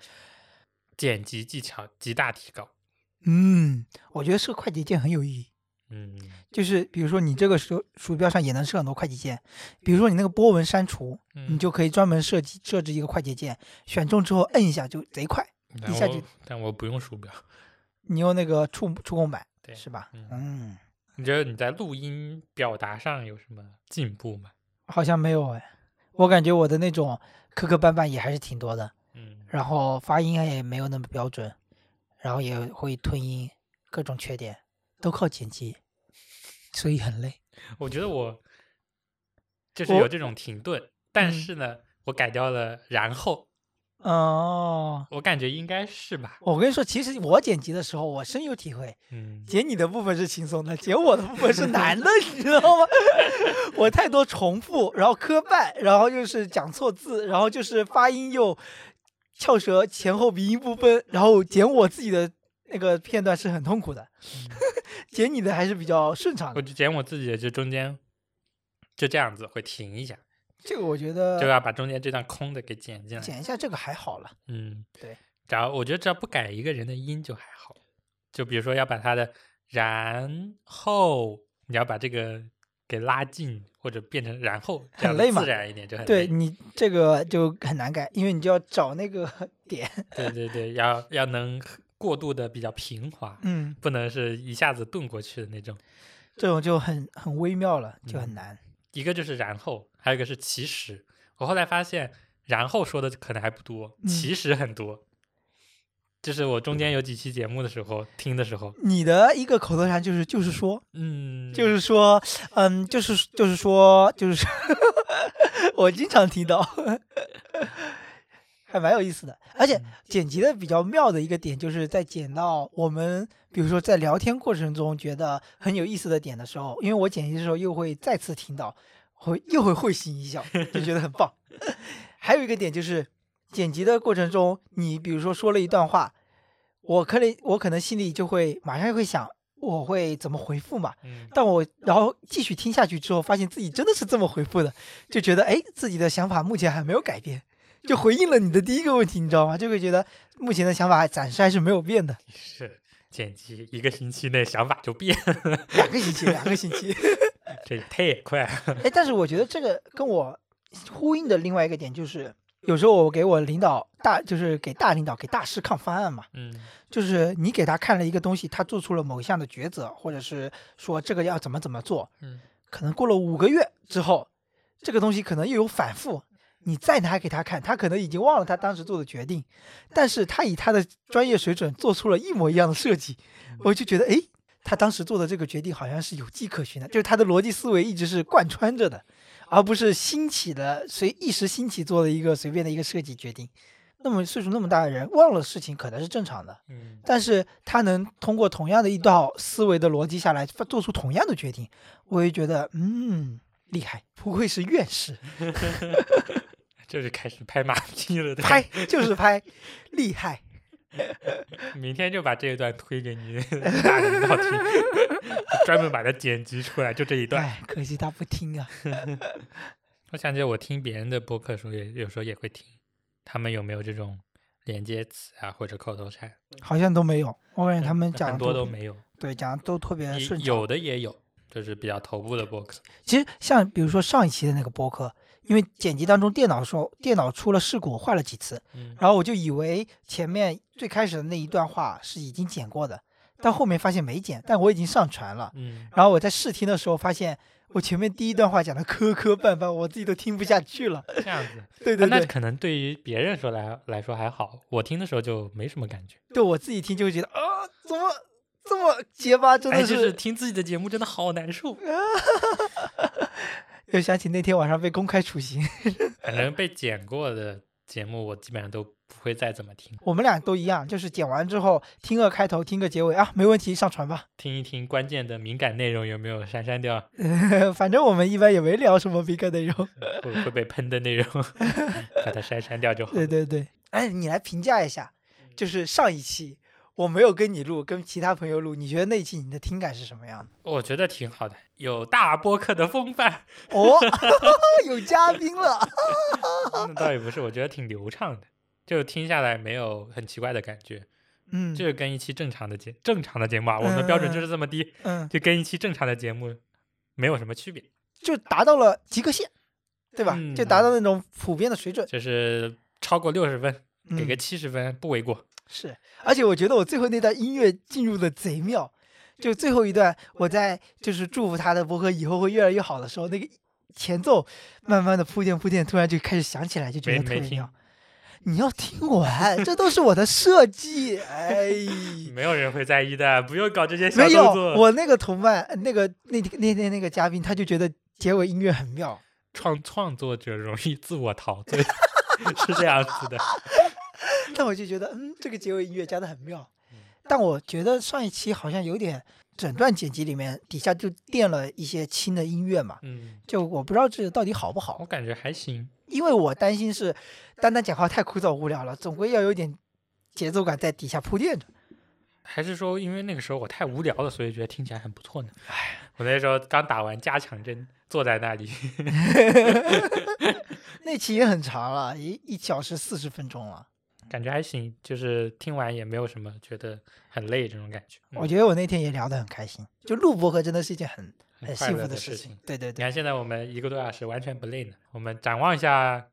剪辑技巧极大提高。嗯，我觉得设快捷键很有意义。嗯，就是比如说你这个鼠鼠标上也能设很多快捷键，比如说你那个波纹删除，你嗯就可以专门设计设置一个快捷键，选中之后摁一下就贼快。一下就但我不用鼠标。你用那个触触控板对是吧？嗯嗯，你觉得你在录音表达上有什么进步吗？好像没有哎，我感觉我的那种磕磕绊绊也还是挺多的，嗯，然后发音也没有那么标准，然后也会吞音，各种缺点都靠剪辑，所以很累。我觉得我就是有这种停顿，但嗯是呢，我改掉了然后，哦，我感觉应该是吧。我跟你说，其实我剪辑的时候，我深有体会，嗯，剪你的部分是轻松的，剪我的部分是难的，你知道吗？我太多重复，然后磕绊，然后又是讲错字，然后就是发音又翘舌，前后鼻音不分，然后剪我自己的那个片段是很痛苦的，剪你的还是比较顺畅的。我就剪我自己的，就中间就这样子会停一下，这个我觉得就要把中间这段空的给剪进来。剪一下这个还好了。嗯，对。只要我觉得只要不改一个人的音就还好，就比如说要把他的然后你要把这个给拉近或者变成然后，这样子很累嘛自然一点就很累。对你这个就很难改，因为你就要找那个 点。对对对，要要能过渡的比较平滑，嗯，不能是一下子顿过去的那种。这种就很很微妙了，就很嗯难。一个就是然后，还有一个是其实。我后来发现，然后说的可能还不多，嗯其实很多。就是我中间有几期节目的时候听的时候，你的一个口头禅就是就是说，嗯，就是说，嗯，就是就是说，就是说，我经常听到，还蛮有意思的。而且嗯剪辑的比较妙的一个点，就是在剪到我们，比如说在聊天过程中觉得很有意思的点的时候，因为我剪辑的时候又会再次听到，会又会会心一笑，就觉得很棒。还有一个点就是，剪辑的过程中，你比如说说了一段话，我可能我可能心里就会马上会想，我会怎么回复嘛。嗯但我然后继续听下去之后，发现自己真的是这么回复的，就觉得哎，自己的想法目前还没有改变，就回应了你的第一个问题，你知道吗？就会觉得目前的想法暂时还是没有变的。是剪辑一个星期内想法就变了，两个星期，两个星期。这也太快了。哎，但是我觉得这个跟我呼应的另外一个点就是，有时候我给我领导大，就是给大领导给大师看方案嘛，嗯。就是你给他看了一个东西，他做出了某一项的抉择，或者是说这个要怎么怎么做，嗯。可能过了五个月之后，这个东西可能又有反复，你再拿给他看，他可能已经忘了他当时做的决定，但是他以他的专业水准做出了一模一样的设计，我就觉得，诶，他当时做的这个决定好像是有迹可循的，就是他的逻辑思维一直是贯穿着的，而不是兴起的随一时兴起做的一个随便的一个设计决定。那么岁数那么大的人忘了事情可能是正常的，嗯，但是他能通过同样的一道思维的逻辑下来做出同样的决定，我也觉得嗯厉害，不愧是院士，这 就开始拍马屁了。拍就是拍，厉害。明天就把这一段推给你大领导听，专门把它剪辑出来，就这一段。哎，可惜他不听啊。我想起我听别人的播客的时候，也有时候也会听，他们有没有这种连接词啊，或者口头禅？好像都没有，我感觉他们讲很多都没有，对，讲的都特别也顺畅。有的也有，就是比较头部的播客。其实像比如说上一期的那个播客，因为剪辑当中电脑说电脑出了事故，坏了几次，嗯，然后我就以为前面最开始的那一段话是已经剪过的，但后面发现没剪，但我已经上传了。嗯，然后我在试听的时候发现，我前面第一段话讲的磕磕绊绊，我自己都听不下去了。这样子。对对对，那可能对于别人说来来说还好，我听的时候就没什么感觉。对我自己听就会觉得啊，怎么这么结巴，真哎，的就是听自己的节目真的好难受。又想起那天晚上被公开处刑，反正被剪过的节目，我基本上都不会再怎么听，我们俩都一样，就是剪完之后听个开头，听个结尾啊，没问题，上传吧。听一听关键的敏感内容有没有删删掉，反正我们一般也没聊什么敏感内容。会会被喷的内容，把它删删掉就好。对对对，哎，你来评价一下，就是上一期我没有跟你录，跟其他朋友录，你觉得那一期你的听感是什么样的？我觉得挺好的，有大播客的风范。哦，有嘉宾了。那倒也不是，我觉得挺流畅的，就听下来没有很奇怪的感觉，嗯，这个跟一期正常的节正常的节目啊，我们的标准就是这么低，嗯，就跟一期正常的节目没有什么区别，就达到了及格线，对吧？嗯就达到那种普遍的水准。就是超过六十分，给个嗯七十分不为过。是，而且我觉得我最后那段音乐进入的贼妙，就最后一段我在就是祝福他的博客以后会越来越好的时候，那个前奏慢慢的铺垫铺垫，突然就开始响起来，就觉得特别妙。你要听完，这都是我的设计，哎。没有人会在意的，不用搞这些小没有动，作。我那个同伴，呃那个那那天那个嘉宾，他就觉得结尾音乐很妙。创创作者容易自我陶醉，是这样子的。但我就觉得，嗯，这个结尾音乐加的很妙嗯。但我觉得上一期好像有点整段剪辑里面底下就垫了一些轻的音乐嘛，嗯，就我不知道这到底好不好，我感觉还行。因为我担心是单单讲话太枯燥无聊了，总归要有点节奏感在底下铺垫着。还是说，因为那个时候我太无聊了，所以觉得听起来很不错呢？哎我那时候刚打完加强针，坐在那里，那期也很长了，一一小时四十分钟了。感觉还行，就是听完也没有什么觉得很累这种感觉。嗯我觉得我那天也聊得很开心，就录播客真的是一件很很幸福的事情情。。对对对，你看现在我们一个多小时完全不累呢。我们展望一下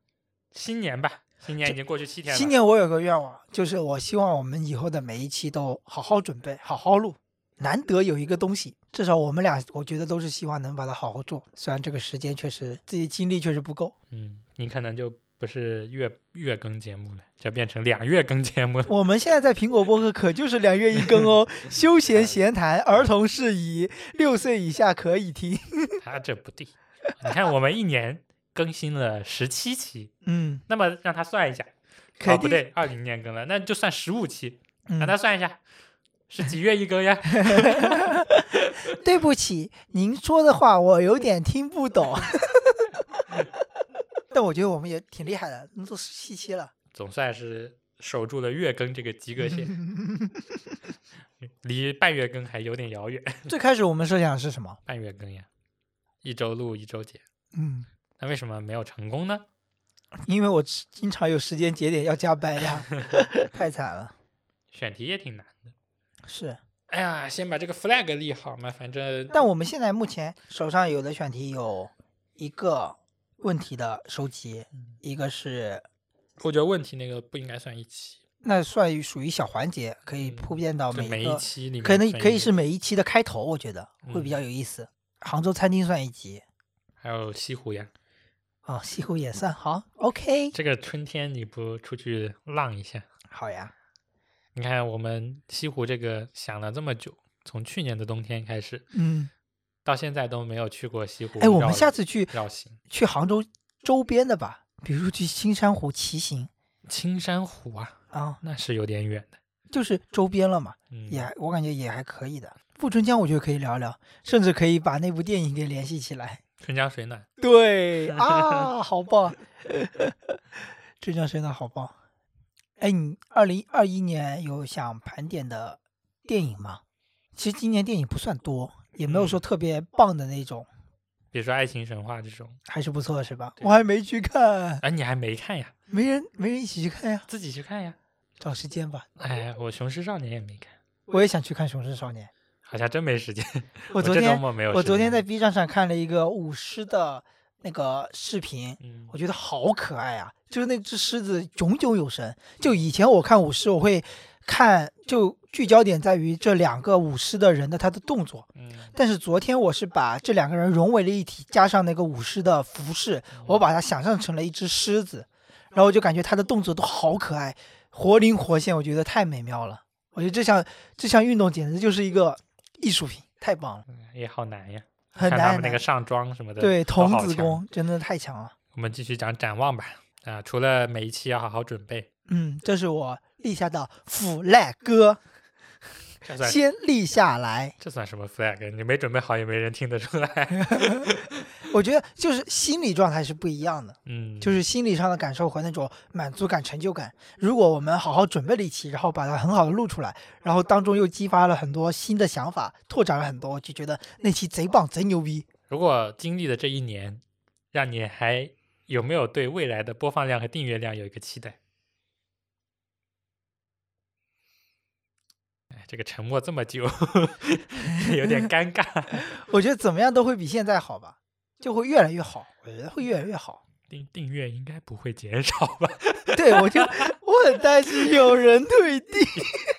新年吧，新年已经过去七天了。新年我有个愿望，就是我希望我们以后的每一期都好好准备，好好录。难得有一个东西，至少我们俩我觉得都是希望能把它好好做。虽然这个时间确实自己精力确实不够，嗯，你可能就不是月月更节目了，就变成两月更节目了。我们现在在苹果播客可就是两月一更哦，休闲闲谈，儿童适宜，六岁以下可以听。他 这不对，你看我们一年更新了十七期，嗯，那么让他算一下，肯定哦不对，二零年更了，那就算十五期，嗯让他算一下，是几月一更呀？对不起，您说的话我有点听不懂。但我觉得我们也挺厉害的，能做十七期了。总算是守住了月更这个及格线，离半月更还有点遥远。最开始我们设想是什么？半月更呀，一周录一周剪，嗯，那为什么没有成功呢？因为我经常有时间节点要加班呀，太惨了。选题也挺难的。是，哎呀，先把这个 flag 立好嘛，反正但我们现在目前手上有的选题有一个问题的收集，一个是我觉得问题那个不应该算一期，那算属于小环节，可以嗯铺垫到每一期里面可能可以是每一期的开头，我觉得会比较有意思。杭州餐厅算一集，还有西湖呀。哦，西湖也算好，OK，这个春天你不出去浪一下？好呀。你看我们西湖这个想了这么久，从去年的冬天开始，嗯，到现在都没有去过西湖。哎，我们下次去绕行去杭州周边的吧，比如去青山湖骑行青山湖啊，啊，那是有点远的。就是周边了嘛，嗯，也还我感觉也还可以的。富春江我觉得可以聊聊，甚至可以把那部电影给联系起来。春江水暖。对啊，好棒！春江水暖好棒。哎，你二零二一年有想盘点的电影吗？其实今年电影不算多，也没有说嗯特别棒的那种，比如说《爱情神话》这种，还是不错是吧？我还没去看，啊，你还没看呀？没人没人一起去看呀，自己去看呀。找时间吧。哎，我《雄狮少年》也没看，我也想去看《雄狮少年》，好像真没时间。我昨天。我昨天在 B 站上看了一个舞狮的那个视频，嗯我觉得好可爱啊！就是那只狮子炯炯有神。就以前我看舞狮，我会看就聚焦点在于这两个舞狮的人的他的动作，嗯但是昨天我是把这两个人融为了一体，加上那个舞狮的服饰，我把它想象成了一只狮子，然后我就感觉他的动作都好可爱，活灵活现，我觉得太美妙了。我觉得这项这项运动简直就是一个艺术品，太棒了，嗯也好难呀，很看他们那个。上妆什么的，对，童子。功真的太强了。我们继续讲展望吧。啊，除了每一期要好好准备，嗯，这是我立下的 flag，先立下来。这算什么 flag？你没准备好，也没人听得出来。我觉得就是心理状态是不一样的，嗯，就是心理上的感受和那种满足感、成就感。如果我们好好准备了一期，然后把它很好的录出来，然后当中又激发了很多新的想法，拓展了很多，我就觉得那期贼棒、贼牛逼。如果经历了这一年，让你还有没有对未来的播放量和订阅量有一个期待？这个沉默这么久，有点尴尬。我觉得怎么样都会比现在好吧，就会越来越好。我觉得会越来越好。订订阅应该不会减少吧？对，我就我很担心有人退订，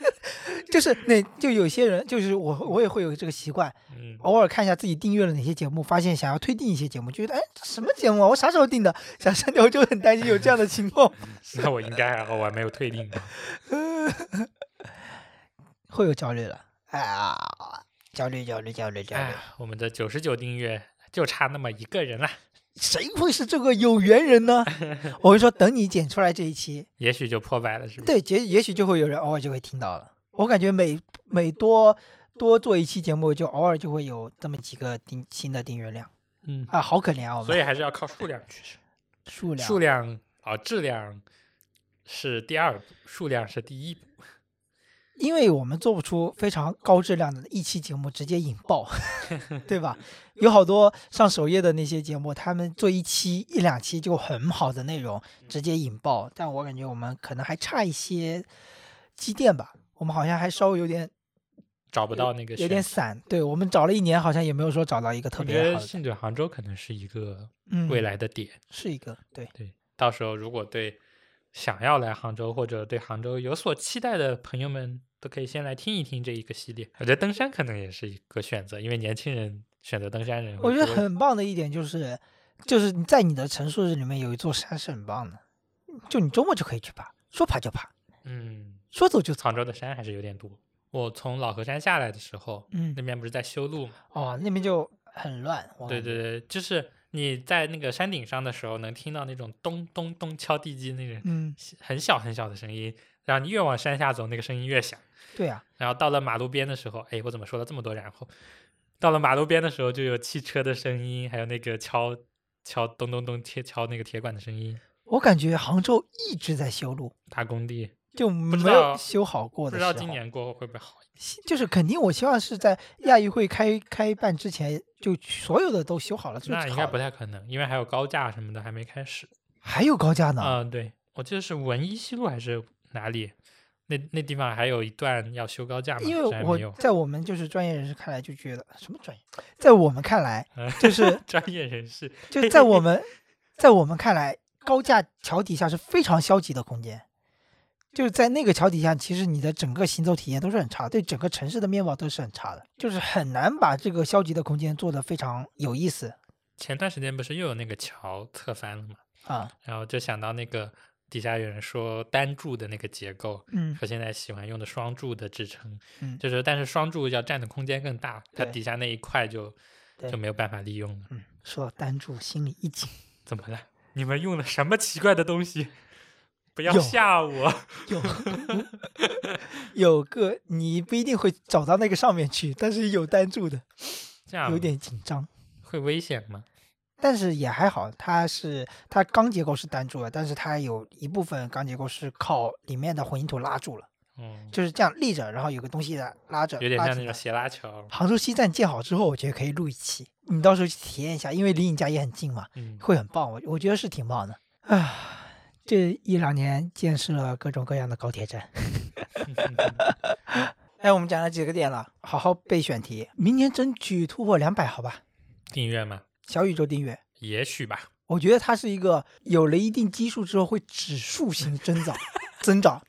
就是那就有些人，就是我我也会有这个习惯，嗯，偶尔看一下自己订阅了哪些节目，发现想要退订一些节目，就觉得哎这什么节目啊，我啥时候订的？想删掉，我就很担心有这样的情况，那我应该还好，我还没有退订呢。会有焦虑了，哎呀，焦虑焦虑焦虑焦虑，哎，我们的九十九订阅就差那么一个人了，谁会是这个有缘人呢？我会说，等你剪出来这一期，也许就破百了，是不是？对，也也许就会有人偶尔就会听到了。我感觉每每多多做一期节目，就偶尔就会有这么几个订新的订阅量嗯，啊，好可怜啊！我们所以还是要靠数量取胜。数量数量啊、质量是第二步，数量是第一步。因为我们做不出非常高质量的一期节目直接引爆，对吧？有好多上首页的那些节目，他们做一期一两期就很好的内容，直接引爆。但我感觉我们可能还差一些积淀吧，我们好像还稍微有点找不到那个有点散。对我们找了一年，好像也没有说找到一个特我觉别好的。得信对杭州可能是一个嗯，未来的点。是一个对，对，到时候如果对想要来杭州或者对杭州有所期待的朋友们，都可以先来听一听这一个系列。我觉得登山可能也是一个选择，因为年轻人选择登山人，我觉得很棒的一点就是，就是在你的城市里面有一座山是很棒的，就你周末就可以去爬，说爬就爬，嗯，说走就走。杭州的山还是有点多。我从老河山下来的时候，嗯那，边不是在修路嘛？哦，那边就很乱。对对对，就是你在那个山顶上的时候，能听到那种咚咚咚敲地基那种嗯，很小很小的声音，然后你越往山下走，那个声音越响。对啊，然后到了马路边的时候，哎，我怎么说了这么多然后？到了马路边的时候，就有汽车的声音，还有那个敲敲咚咚咚铁敲那个铁管的声音。我感觉杭州一直在修路，大工地，就没有修好过的时候。知道今年过后会不会好就是肯定，我希望是在亚运会开开办之前，就所有的都修好了，点？那应该不太可能，因为还有高架什么的还没开始。还有高架呢。嗯、对，我记得是文一西路还是哪里？那那地方还有一段要修高架吗？因为我在我们就是专业人士看来就觉得什么专业，在我们看来嗯就是 专业人士，就在我 们在我们看来，高架桥底下是非常消极的空间。就是在那个桥底下，其实你的整个行走体验都是很差，对整个城市的面貌都是很差的，就是很难把这个消极的空间做得非常有意思前段时间不是又有那个桥侧翻了嘛？啊。然后就想到那个底下有人说单柱的那个结构嗯和现在喜欢用的双柱的支撑，嗯就是但是双柱要占的空间更大，它底下那一块就就没有办法利用了。嗯，说到单柱，心里一紧。怎么了？你们用了什么奇怪的东西？不要吓我！有有个你不一定会找到那个上面去，但是有单柱的，这样有点紧张。会危险吗？但是也还好，它是它钢结构是单柱的，但是它有一部分钢结构是靠里面的混凝土拉住了，嗯，就是这样立着，然后有个东西的拉着，有点像那种斜拉桥。杭州西站建好之后，我觉得可以录一期，你到时候去体验一下，因为离你家也很近嘛，嗯，会很棒。我我觉得是挺棒的。啊，这一两年见识了各种各样的高铁站。哎，我们讲了几个点了，好好背选题，明年争取突破两百，好吧？订阅吗？小宇宙订阅，也许吧。我觉得它是一个有了一定基数之后会指数型增长，增长。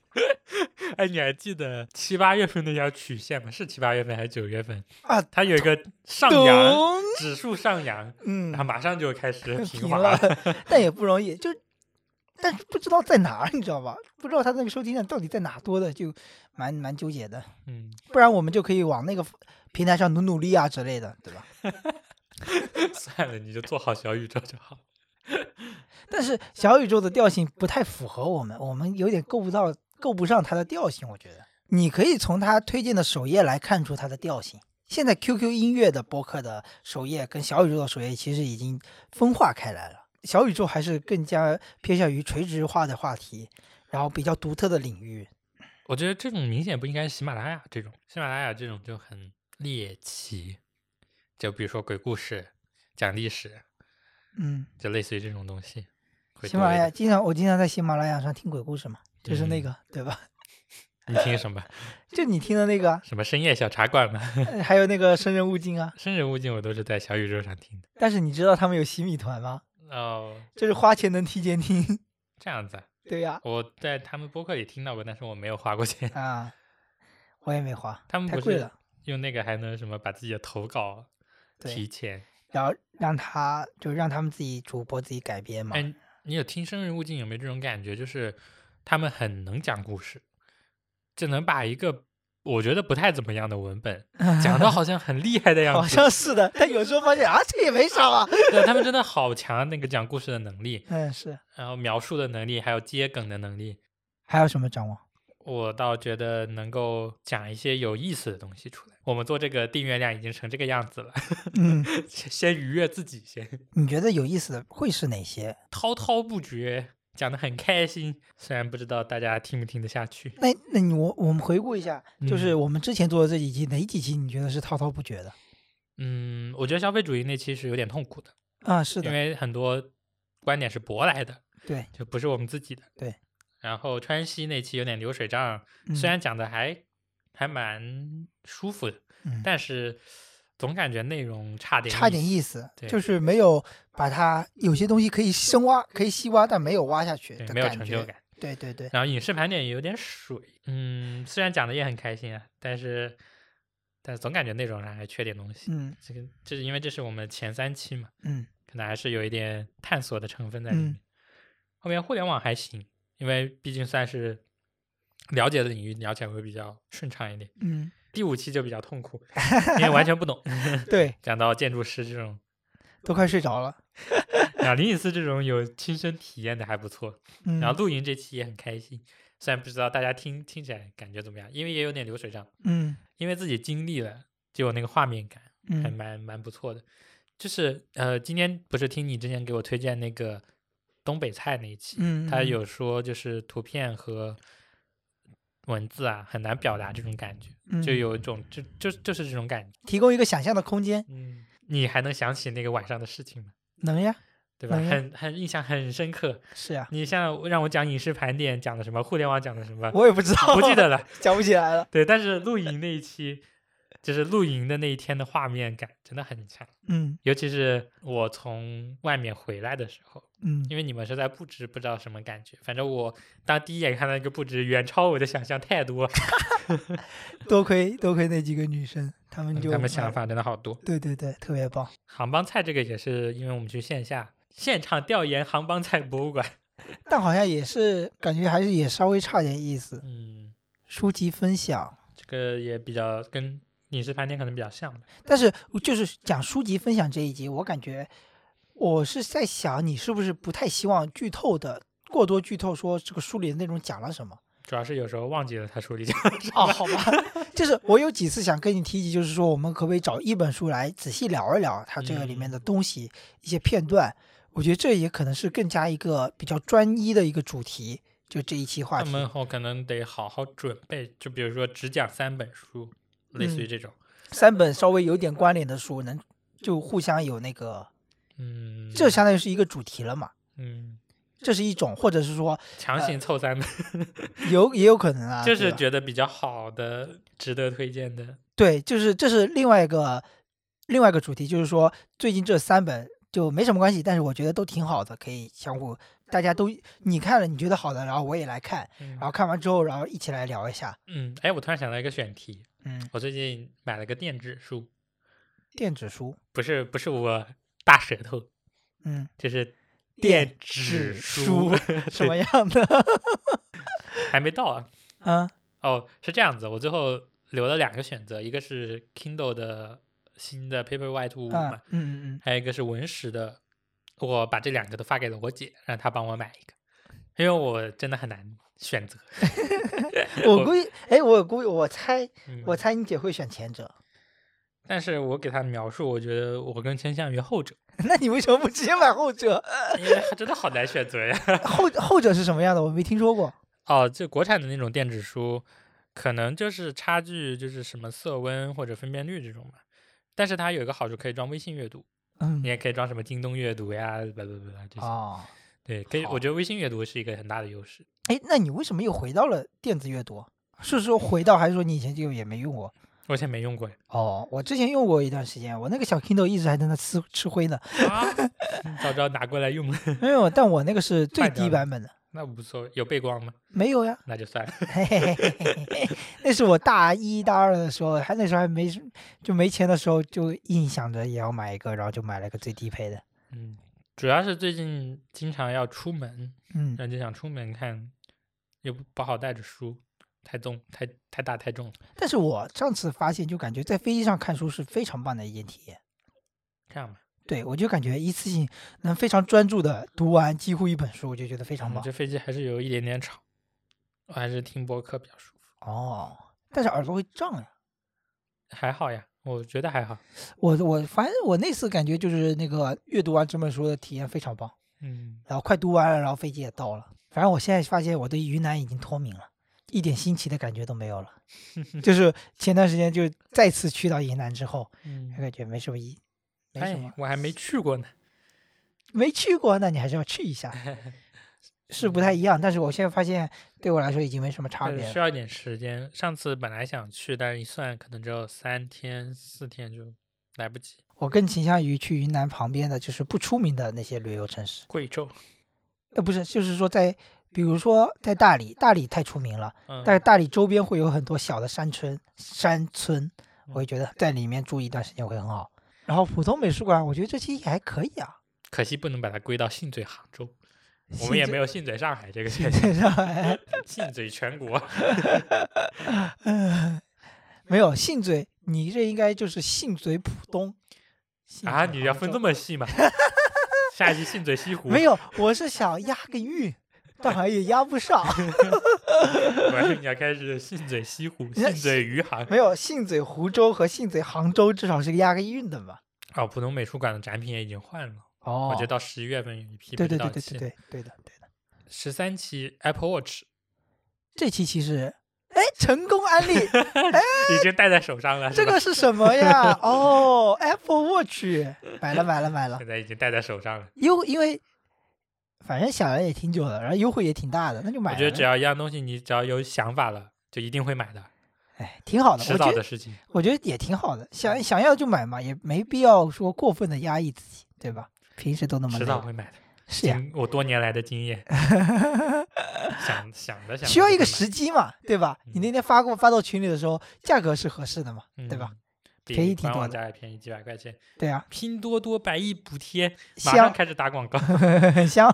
哎，你还记得七八月份那条曲线吗？是七八月份还是九月份啊？它有一个上扬指数上扬，嗯然后，马上就开始 平滑平了，但也不容易，就但是不知道在哪儿，你知道吧？不知道他那个收听量到底在哪多的，就蛮蛮纠结的。嗯，不然我们就可以往那个平台上努努力啊之类的，对吧？算了，你就做好小宇宙就好。但是小宇宙的调性不太符合我们，我们有点够不到、够不上它的调性。我觉得你可以从它推荐的首页来看出它的调性。现在 QQ 音乐的播客的首页跟小宇宙的首页其实已经分化开来了。小宇宙还是更加偏向于垂直化的话题，然后比较独特的领域。我觉得这种明显不应该是喜马拉雅这种，喜马拉雅这种就很猎奇，就比如说鬼故事、讲历史，嗯，就类似于这种东西。喜马拉雅经常我经常在喜马拉雅上听鬼故事嘛，就是那嗯个、对吧？你听什么？就你听的那个啊，什么深夜小茶馆吗？呃 还有那个生人勿近啊。生人勿近我都是在小宇宙上听的。但是你知道他们有洗米团吗？哦，就是花钱能提前听。这样子啊，对呀、我在他们播客里听到过，但是我没有花过钱。啊，我也没花，他们不是太贵了。用那个还能什么把自己的投稿提，前？然后让他就让他们自己主播自己改编嘛。哎，你有听《生人勿近》有没有这种感觉？就是他们很能讲故事，只能把一个我觉得不太怎么样的文本 讲的好像很厉害的样子。好像是的，但有时候发现啊，这也没啥啊。对，他们真的好强那个讲故事的能力，嗯，是。然后描述的能力，还有接梗的能力。还有什么掌握？我倒觉得能够讲一些有意思的东西出来。我们做这个订阅量已经成这个样子了，嗯，先先愉悦自己，先你觉得有意思的会是哪些？滔滔不绝，讲得很开心。虽然不知道大家听不听得下去。那那你我我们回顾一下，就是嗯我们之前做的这几期，哪几期你觉得是滔滔不绝的？嗯，我觉得消费主义那期是有点痛苦的，啊，是的因，为很多观点是舶来的，对，就不是我们自己的。对。然后川西那期有点流水账，嗯虽然讲的还还蛮舒服的，嗯但是总感觉内容差点差点意意思，对就是没有把它有些东西可以深挖，可以细挖，但没有挖下去对，没有的感觉。成就感。对对对，然后影视盘点也有点水，嗯，虽然讲的也很开心啊，但是但是总感觉内容上还缺点东西。嗯这个这是因为这是我们前三期嘛，嗯可能还是有一点探索的成分在里面。嗯后面互联网还行，因为毕竟算是了解的领域，聊起来会比较顺畅一点。嗯，第五期就比较痛苦，因为完全不懂 对，讲到建筑师这种，都快睡着了。然后林隐寺这种有亲身体验的还不错。嗯，然后露营这期也很开心，虽然不知道大家听听起来感觉怎么样，因为也有点流水账，嗯因为自己经历了，就有那个画面感，还嗯蛮蛮不错的。就是呃，今天不是听你之前给我推荐那个东北菜那一期，他有说就是图片和文字啊很难表达这种感觉，就嗯有一种就就就是这种感觉。提供一个想象的空间，嗯，你还能想起那个晚上的事情吗？能呀，对吧？很很印象很深刻。是呀，你像让我讲影视盘点讲的什么，互联网讲的什么，我也不知道，不记得了。讲不起来了。对，但是露营那一期，就是露营的那一天的画面感真的很强，嗯尤其是我从外面回来的时候，嗯，因为你们是在布置，不知道什么感觉。反正我当第一眼看到那个布置，远超我的想象太多，多亏多亏那几个女生，她们就他们想哎法真的好多。对对对，特别棒。杭帮菜这个也是因为我们去线下现场调研杭帮菜博物馆，但好像也是感觉还是也稍微差点意思。嗯，书籍分享，这个也比较跟影视盘点可能比较像的。但是就是讲书籍分享这一集，我感觉我是在想，你是不是不太希望剧透的过多剧透，说这个书里的内容讲了什么？主要是有时候忘记了他书里讲哦，好吧，就是我有几次想跟你提及，就是说我们可不可以找一本书来仔细聊一聊它这个里面的东西、一些片段？我觉得这也可能是更加一个比较专一的一个主题，就这一期话题。他们后可能得好好准备，就比如说只讲三本书，类似于嗯这种。三本稍微有点关联的书，能就互相有那个，嗯，这相当于是一个主题了嘛。嗯，这是一种，或者是说强行凑三本，有也有可能啊，就是觉得比较好的、值得推荐的。对，就是这是另外一个另外一个主题，就是说最近这三本就没什么关系，但是我觉得都挺好的，可以相互大家都你看了你觉得好的，然后我也来看，嗯然后看完之后，然后一起来聊一下。嗯，哎，我突然想到一个选题，嗯，我最近买了个电子书，电子书，不是不是我大舌头，嗯，就是电电子子书书，什么样的？还没到啊？嗯。哦，是这样子，我最后留了两个选择，一个是 Kindle 的新的 Paperwhite 五五嗯嘛，嗯嗯还有一个是文石的。我把这两个都发给了我姐，让她帮我买一个，因为我真的很难选择。嗯，我估计，哎，我估计，我猜，嗯我猜你姐会选前者，但是我给她描述，我觉得我更倾向于后者，那你为什么不直接买后者？因为真的好难选择呀。后后者是什么样的？我没听说过。哦，就国产的那种电子书，可能就是差距就是什么色温或者分辨率这种吧。但是它有一个好处，可以装微信阅读，嗯你，也可以装什么京东阅读呀，巴拉巴拉这些。哦，对，可以，我觉得微信阅读是一个很大的优势。哎，那你为什么又回到了电子阅读？是说回到，还是说你以前就也没用过？我以前没用过哦，我之前用过一段时间，我那个小 Kindle 一直还在那吃吃灰呢。啊，早知道拿过来用了，没有，但我那个是最低版本的，那无所谓。有背光吗？没有呀。那就算了。嘿嘿嘿嘿嘿，那是我大一大二的时候，还那时候还没就没钱的时候，就硬想着也要买一个，然后就买了个最低配的。嗯，主要是最近经常要出门，嗯，然后就想出门看，又不不好带着书，太重，太太大太重了。但是我上次发现，就感觉在飞机上看书是非常棒的一件体验。这样吧，对我就感觉一次性能非常专注的读完几乎一本书，我就觉得非常棒。嗯这飞机还是有一点点吵，我还是听播客比较舒服。哦，但是耳朵会胀呀。还好呀，我觉得还好。我我反正我那次感觉就是那个阅读完这本书的体验非常棒，嗯，然后快读完了，然后飞机也到了。反正我现在发现我对云南已经脱敏了，一点新奇的感觉都没有了。就是前段时间就再次去到云南之后，嗯就感觉没什么意，没什么哎，我还没去过呢。没去过，那你还是要去一下，是不太一样。但是我现在发现对我来说已经没什么差别需要一点时间。上次本来想去，但是一算可能只有三天四天就来不及。我更倾向于去云南旁边的就是不出名的那些旅游城市。贵州，呃，不是，就是说在，比如说在大理，大理太出名了，嗯，但是大理周边会有很多小的山村，山村，我会嗯觉得在里面住一段时间会很好。然后普通美术馆，我觉得这期也还可以啊。可惜不能把它归到信嘴杭州，我们也没有信嘴上海这个选信上海，信嘴全国。嗯，没有信嘴，你这应该就是信嘴浦东。啊，你要分这么细吗？下一期信嘴西湖，没有，我是想押个韵，但好像也押不上。你要开始信嘴西湖、那信嘴余杭。没有，信嘴湖州和信嘴杭州至少是个押个韵的嘛。哦，浦东美术馆的展品也已经换了，哦我觉得到十一月份有一批对对对对对对对的对的。十三期 Apple Watch 这期其实，哎，成功安利，已经戴在手上了，这个是什么呀？哦，Apple Watch，买了买了买了 现，在已经戴在手上了。优因为反正想了也挺久了，然后优惠也挺大的，那就买了。我觉得只要一样东西，你只要有想法了，就一定会买的，哎，挺好的，迟我觉得早的事情。我觉得也挺好的，想想要就买嘛，也没必要说过分的压抑自己，对吧？平时都那么累，迟早会买的。是呀，我多年来的经验，想想的想需要一个时机嘛，对吧？你嗯那天发过发到群里的时候，价格是合适的嘛，对吧？便宜挺多的价也便宜几百块钱。对啊，拼多多百亿补贴，马上香开始打广告，很香。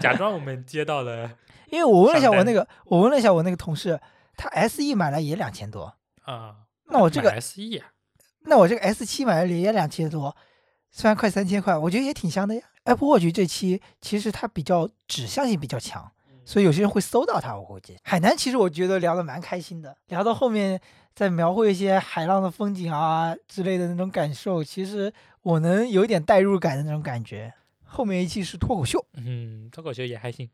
假装我们接到了 因为我问了一下我那个，我问了一下我那个同事，他 S E 买了也两千多，啊。那我这个 S E 啊，那我这个 S 七买了也两千多，虽然快三千块，我觉得也挺香的呀。Apple Watch 这期其实它比较指向性比较强，所以有些人会搜到它。我估计海南其实我觉得聊得蛮开心的，聊到后面再描绘一些海浪的风景啊之类的那种感受，其实我能有一点代入感的那种感觉。后面一期是脱口秀，嗯，脱口秀也还行。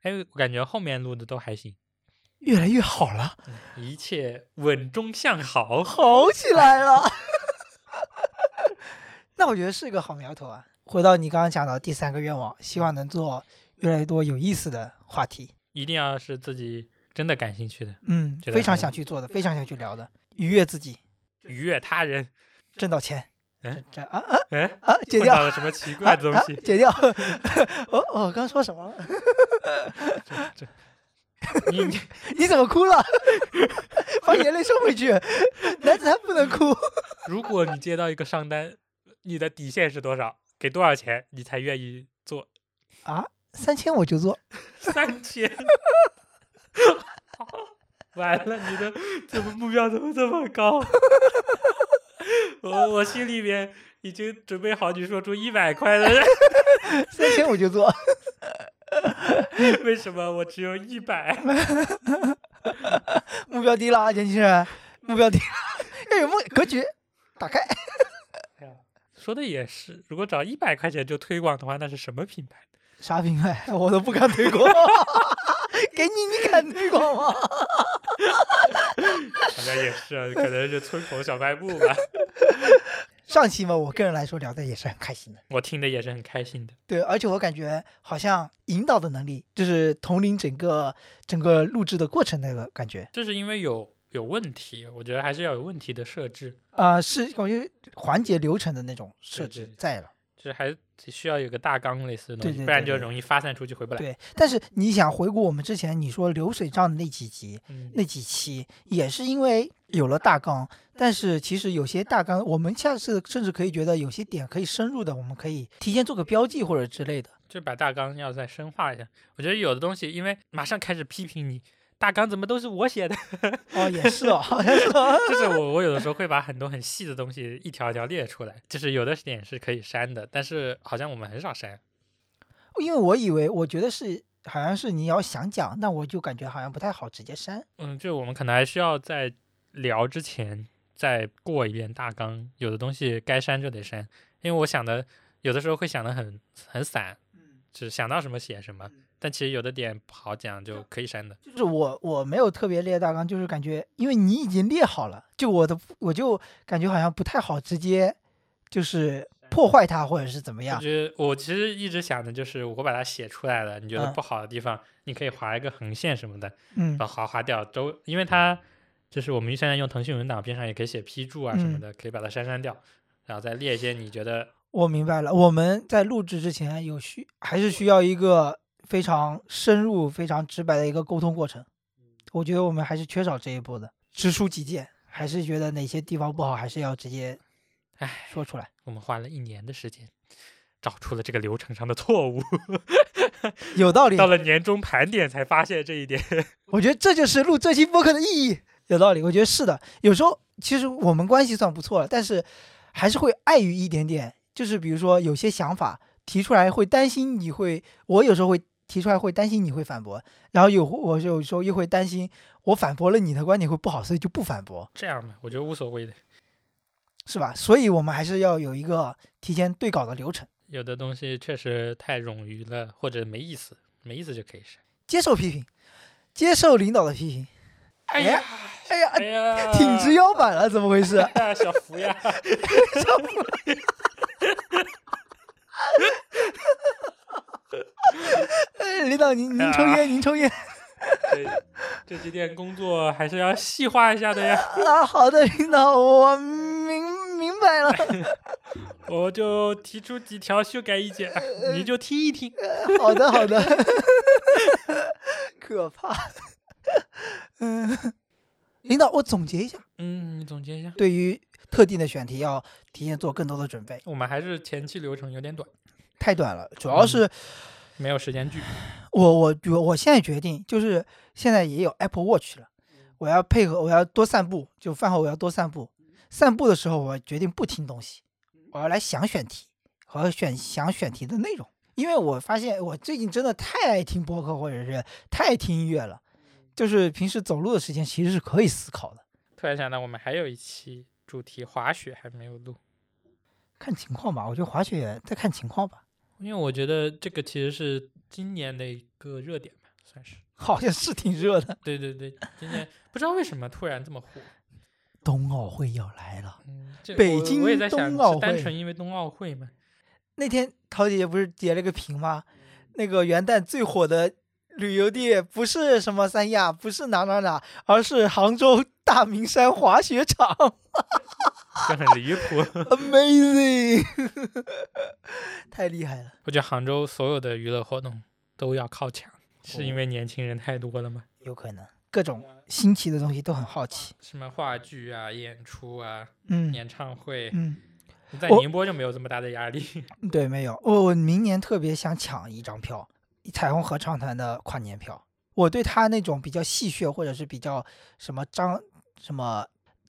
哎，我感觉后面录的都还行，越来越好了，一切稳中向好。好起来了。那我觉得是一个好苗头啊。回到你刚刚讲的第三个愿望，希望能做越来越多有意思的话题。一定要是自己真的感兴趣的，嗯，非常想去做的，非常想去聊的，愉悦自己，愉悦他人。挣到钱。嗯这啊啊哎，啊！解掉了什么奇怪的东西？啊啊剪掉。我 我刚说什么了？你你你怎么哭了？把眼泪收回去，男子汉不能哭。如果你接到一个上单，你的底线是多少？给多少钱你才愿意做？啊，三千我就做。三千。完了，你的怎么目标怎么这么高？我我心里面已经准备好你说出一百块了，三千我就做。为什么我只有一百？目标低了啊，年轻人，目标低了，要有梦格局，打开。说的也是，如果找一百块钱就推广的话，那是什么品牌？啥品牌 我都不敢推广，给你你敢推广吗？好像也是啊，可能是村口小卖部吧。上期嘛，我个人来说聊的也是很开心的。我听的也是很开心的。对，而且我感觉好像引导的能力，就是统领整个整个录制的过程那个感觉。就是因为有有问题，我觉得还是要有问题的设置，啊，是我觉得环节流程的那种设置在了。就是还需要有个大纲类似的东西，对对不然就容易发散出去回不来。对，但是你想回顾我们之前你说流水账的那几集、嗯，那几期，也是因为有了大纲，但是其实有些大纲，我们下次甚至可以觉得有些点可以深入的，我们可以提前做个标记或者之类的。就把大纲要再深化一下。我觉得有的东西，因为马上开始批评你，大纲怎么都是我写的，哦，也是哦，好像是哦。就是我我有的时候会把很多很细的东西一条一条列出来，就是有的点是可以删的，但是好像我们很少删。因为我以为，我觉得是好像是你要想讲，那我就感觉好像不太好直接删。嗯，就我们可能还需要在聊之前再过一遍大纲，有的东西该删就得删，因为我想的有的时候会想的很很散，只想到什么写什么，但其实有的点不好讲就可以删的。就是我我没有特别列大纲，就是感觉因为你已经列好了，就我的我就感觉好像不太好直接就是破坏它或者是怎么我样。觉得我其实一直想的就是我把它写出来了，你觉得嗯不好的地方，你可以划一个横线什么的，嗯把划划掉都，因为它就是我们现在用腾讯文档边上也可以写批注啊什么嗯的，可以把它删删掉，然后再列一些你觉得我明白了，我们在录制之前有需还是需要一个非常深入、非常直白的一个沟通过程。我觉得我们还是缺少这一步的，直抒己见，还是觉得哪些地方不好，还是要直接唉说出来。我们花了一年的时间。找出了这个流程上的错误，有道理到，了年终盘点才发现这一点。我觉得这就是录这期播客的意义。有道理，我觉得是的。有时候其实我们关系算不错了，但是还是会碍于一点点，就是比如说有些想法提出来，会担心你会，我有时候会提出来会担心你会反驳，然后有我有时候又会担心我反驳了你的观点会不好，所以就不反驳，这样吧，我觉得无所谓的。是吧？所以我们还是要有一个提前对稿的流程，有的东西确实太冗余了，或者没意思，没意思就可以删。接受批评，接受领导的批评。哎呀，哎呀，哎呀，挺直腰板了，怎么回事？哎呀，小福呀，哎，领导您您抽烟，您抽烟 这这几点工作还是要细化一下的呀。啊？好的，领导，我明明白了。我就提出几条修改意见，你就听一听。好的，好的。可怕。嗯，领导，我总结一下，嗯，你总结一下。对于特定的选题要提前做更多的准备，我们还是前期流程有点短，太短了。主要是没有时间剧。我我我我现在决定，就是现在也有 Apple Watch 了，我要配合，我要多散步，就饭后我要多散步。散步的时候，我决定不听东西，我要来想选题和选想选题的内容。因为我发现我最近真的太爱听播客或者是太爱听音乐了，就是平时走路的时间其实是可以思考的。突然想到，我们还有一期主题滑雪还没有录，看情况吧，我觉得滑雪再看情况吧，因为我觉得这个其实是今年的一个热点吧，算是。好像是挺热的。对对对，今年不知道为什么突然这么火。冬奥会要来了，嗯，这我北京我也在想，冬奥是单会纯因为冬奥会吗？那天陶姐姐不是截了个屏吗？那个元旦最火的旅游地不是什么三亚，不是哪哪哪，而是杭州大明山滑雪场 就很离谱。，amazing，太厉害了。我觉得杭州所有的娱乐活动都要靠抢，是因为年轻人太多了吗？有可能各种新奇的东西都很好奇。什么话剧啊、演出啊、嗯演唱会，嗯，在宁波就没有这么大的压力。对，没有。我我明年特别想抢一张票，彩虹合唱团的跨年票。我对他那种比较戏谑或者是比较什么张什么，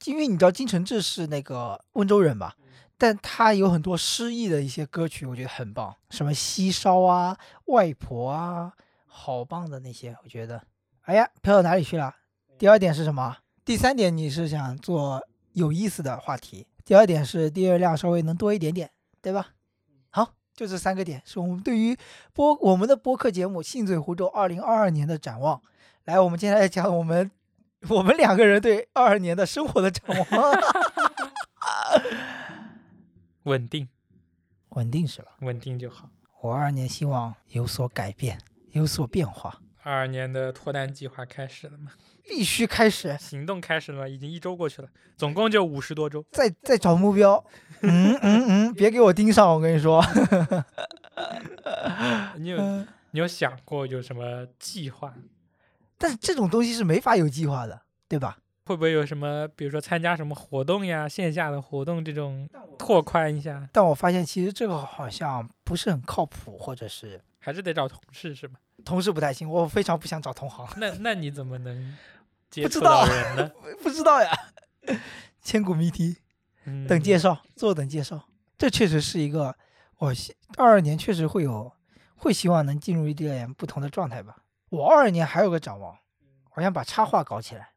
因为你知道金承志是那个温州人吧，但他有很多诗意的一些歌曲，我觉得很棒，什么西烧啊、外婆啊，好棒的那些，我觉得。哎呀，飘到哪里去了？第二点是什么？第三点你是想做有意思的话题，第二点是第二量稍微能多一点点，对吧？好，就这三个点是我们对于播我们的播客节目《信嘴湖州》二零二二年的展望。来，我们接下来讲我们我们两个人对二二年的生活的展望。稳定，稳定是吧？稳定就好。我二二年希望有所改变，有所变化，二二年的脱单计划开始了吗？必须开始 行动开始了吗？已经一周过去了，总共就五十多周。再再找目标。嗯嗯嗯，别给我盯上，我跟你说。你有嗯，你有想过有什么计划？但是这种东西是没法有计划的，对吧？会不会有什么，比如说参加什么活动呀，线下的活动这种拓宽一下？但我发现其实这个好像不是很靠谱，或者是还是得找同事是吧？同事不太行，我非常不想找同行。那那你怎么能 接不知触到道人呢？不知道呀，千古谜题，嗯等介绍，坐等介绍。这确实是一个，我二二年确实会有，会希望能进入一点不同的状态吧。我二二年还有个展望，我想把插画搞起来。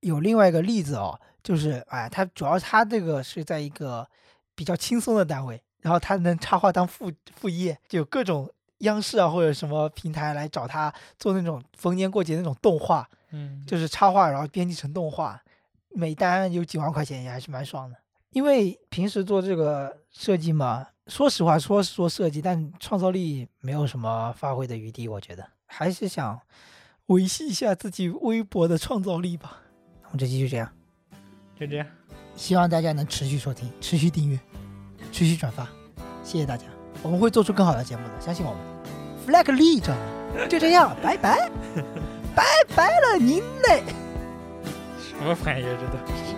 有另外一个例子哦，就是哎，他主要他这个是在一个比较轻松的单位，然后他能插画当副副业，就有各种央视啊或者什么平台来找他做那种逢年过节那种动画，嗯，就是插画，然后编辑成动画，每单有几万块钱，也还是蛮爽的。因为平时做这个设计嘛，说实话，说是做设计，但创造力没有什么发挥的余地，我觉得还是想维系一下自己微薄的创造力吧。我们这期就这样，就这样。希望大家能持续收听、持续订阅、持续转发，谢谢大家，我们会做出更好的节目的，相信我们。flag 立着，就这样，拜拜，拜拜了您嘞。什么玩意儿这都是？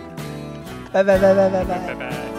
拜拜拜拜拜拜。拜拜。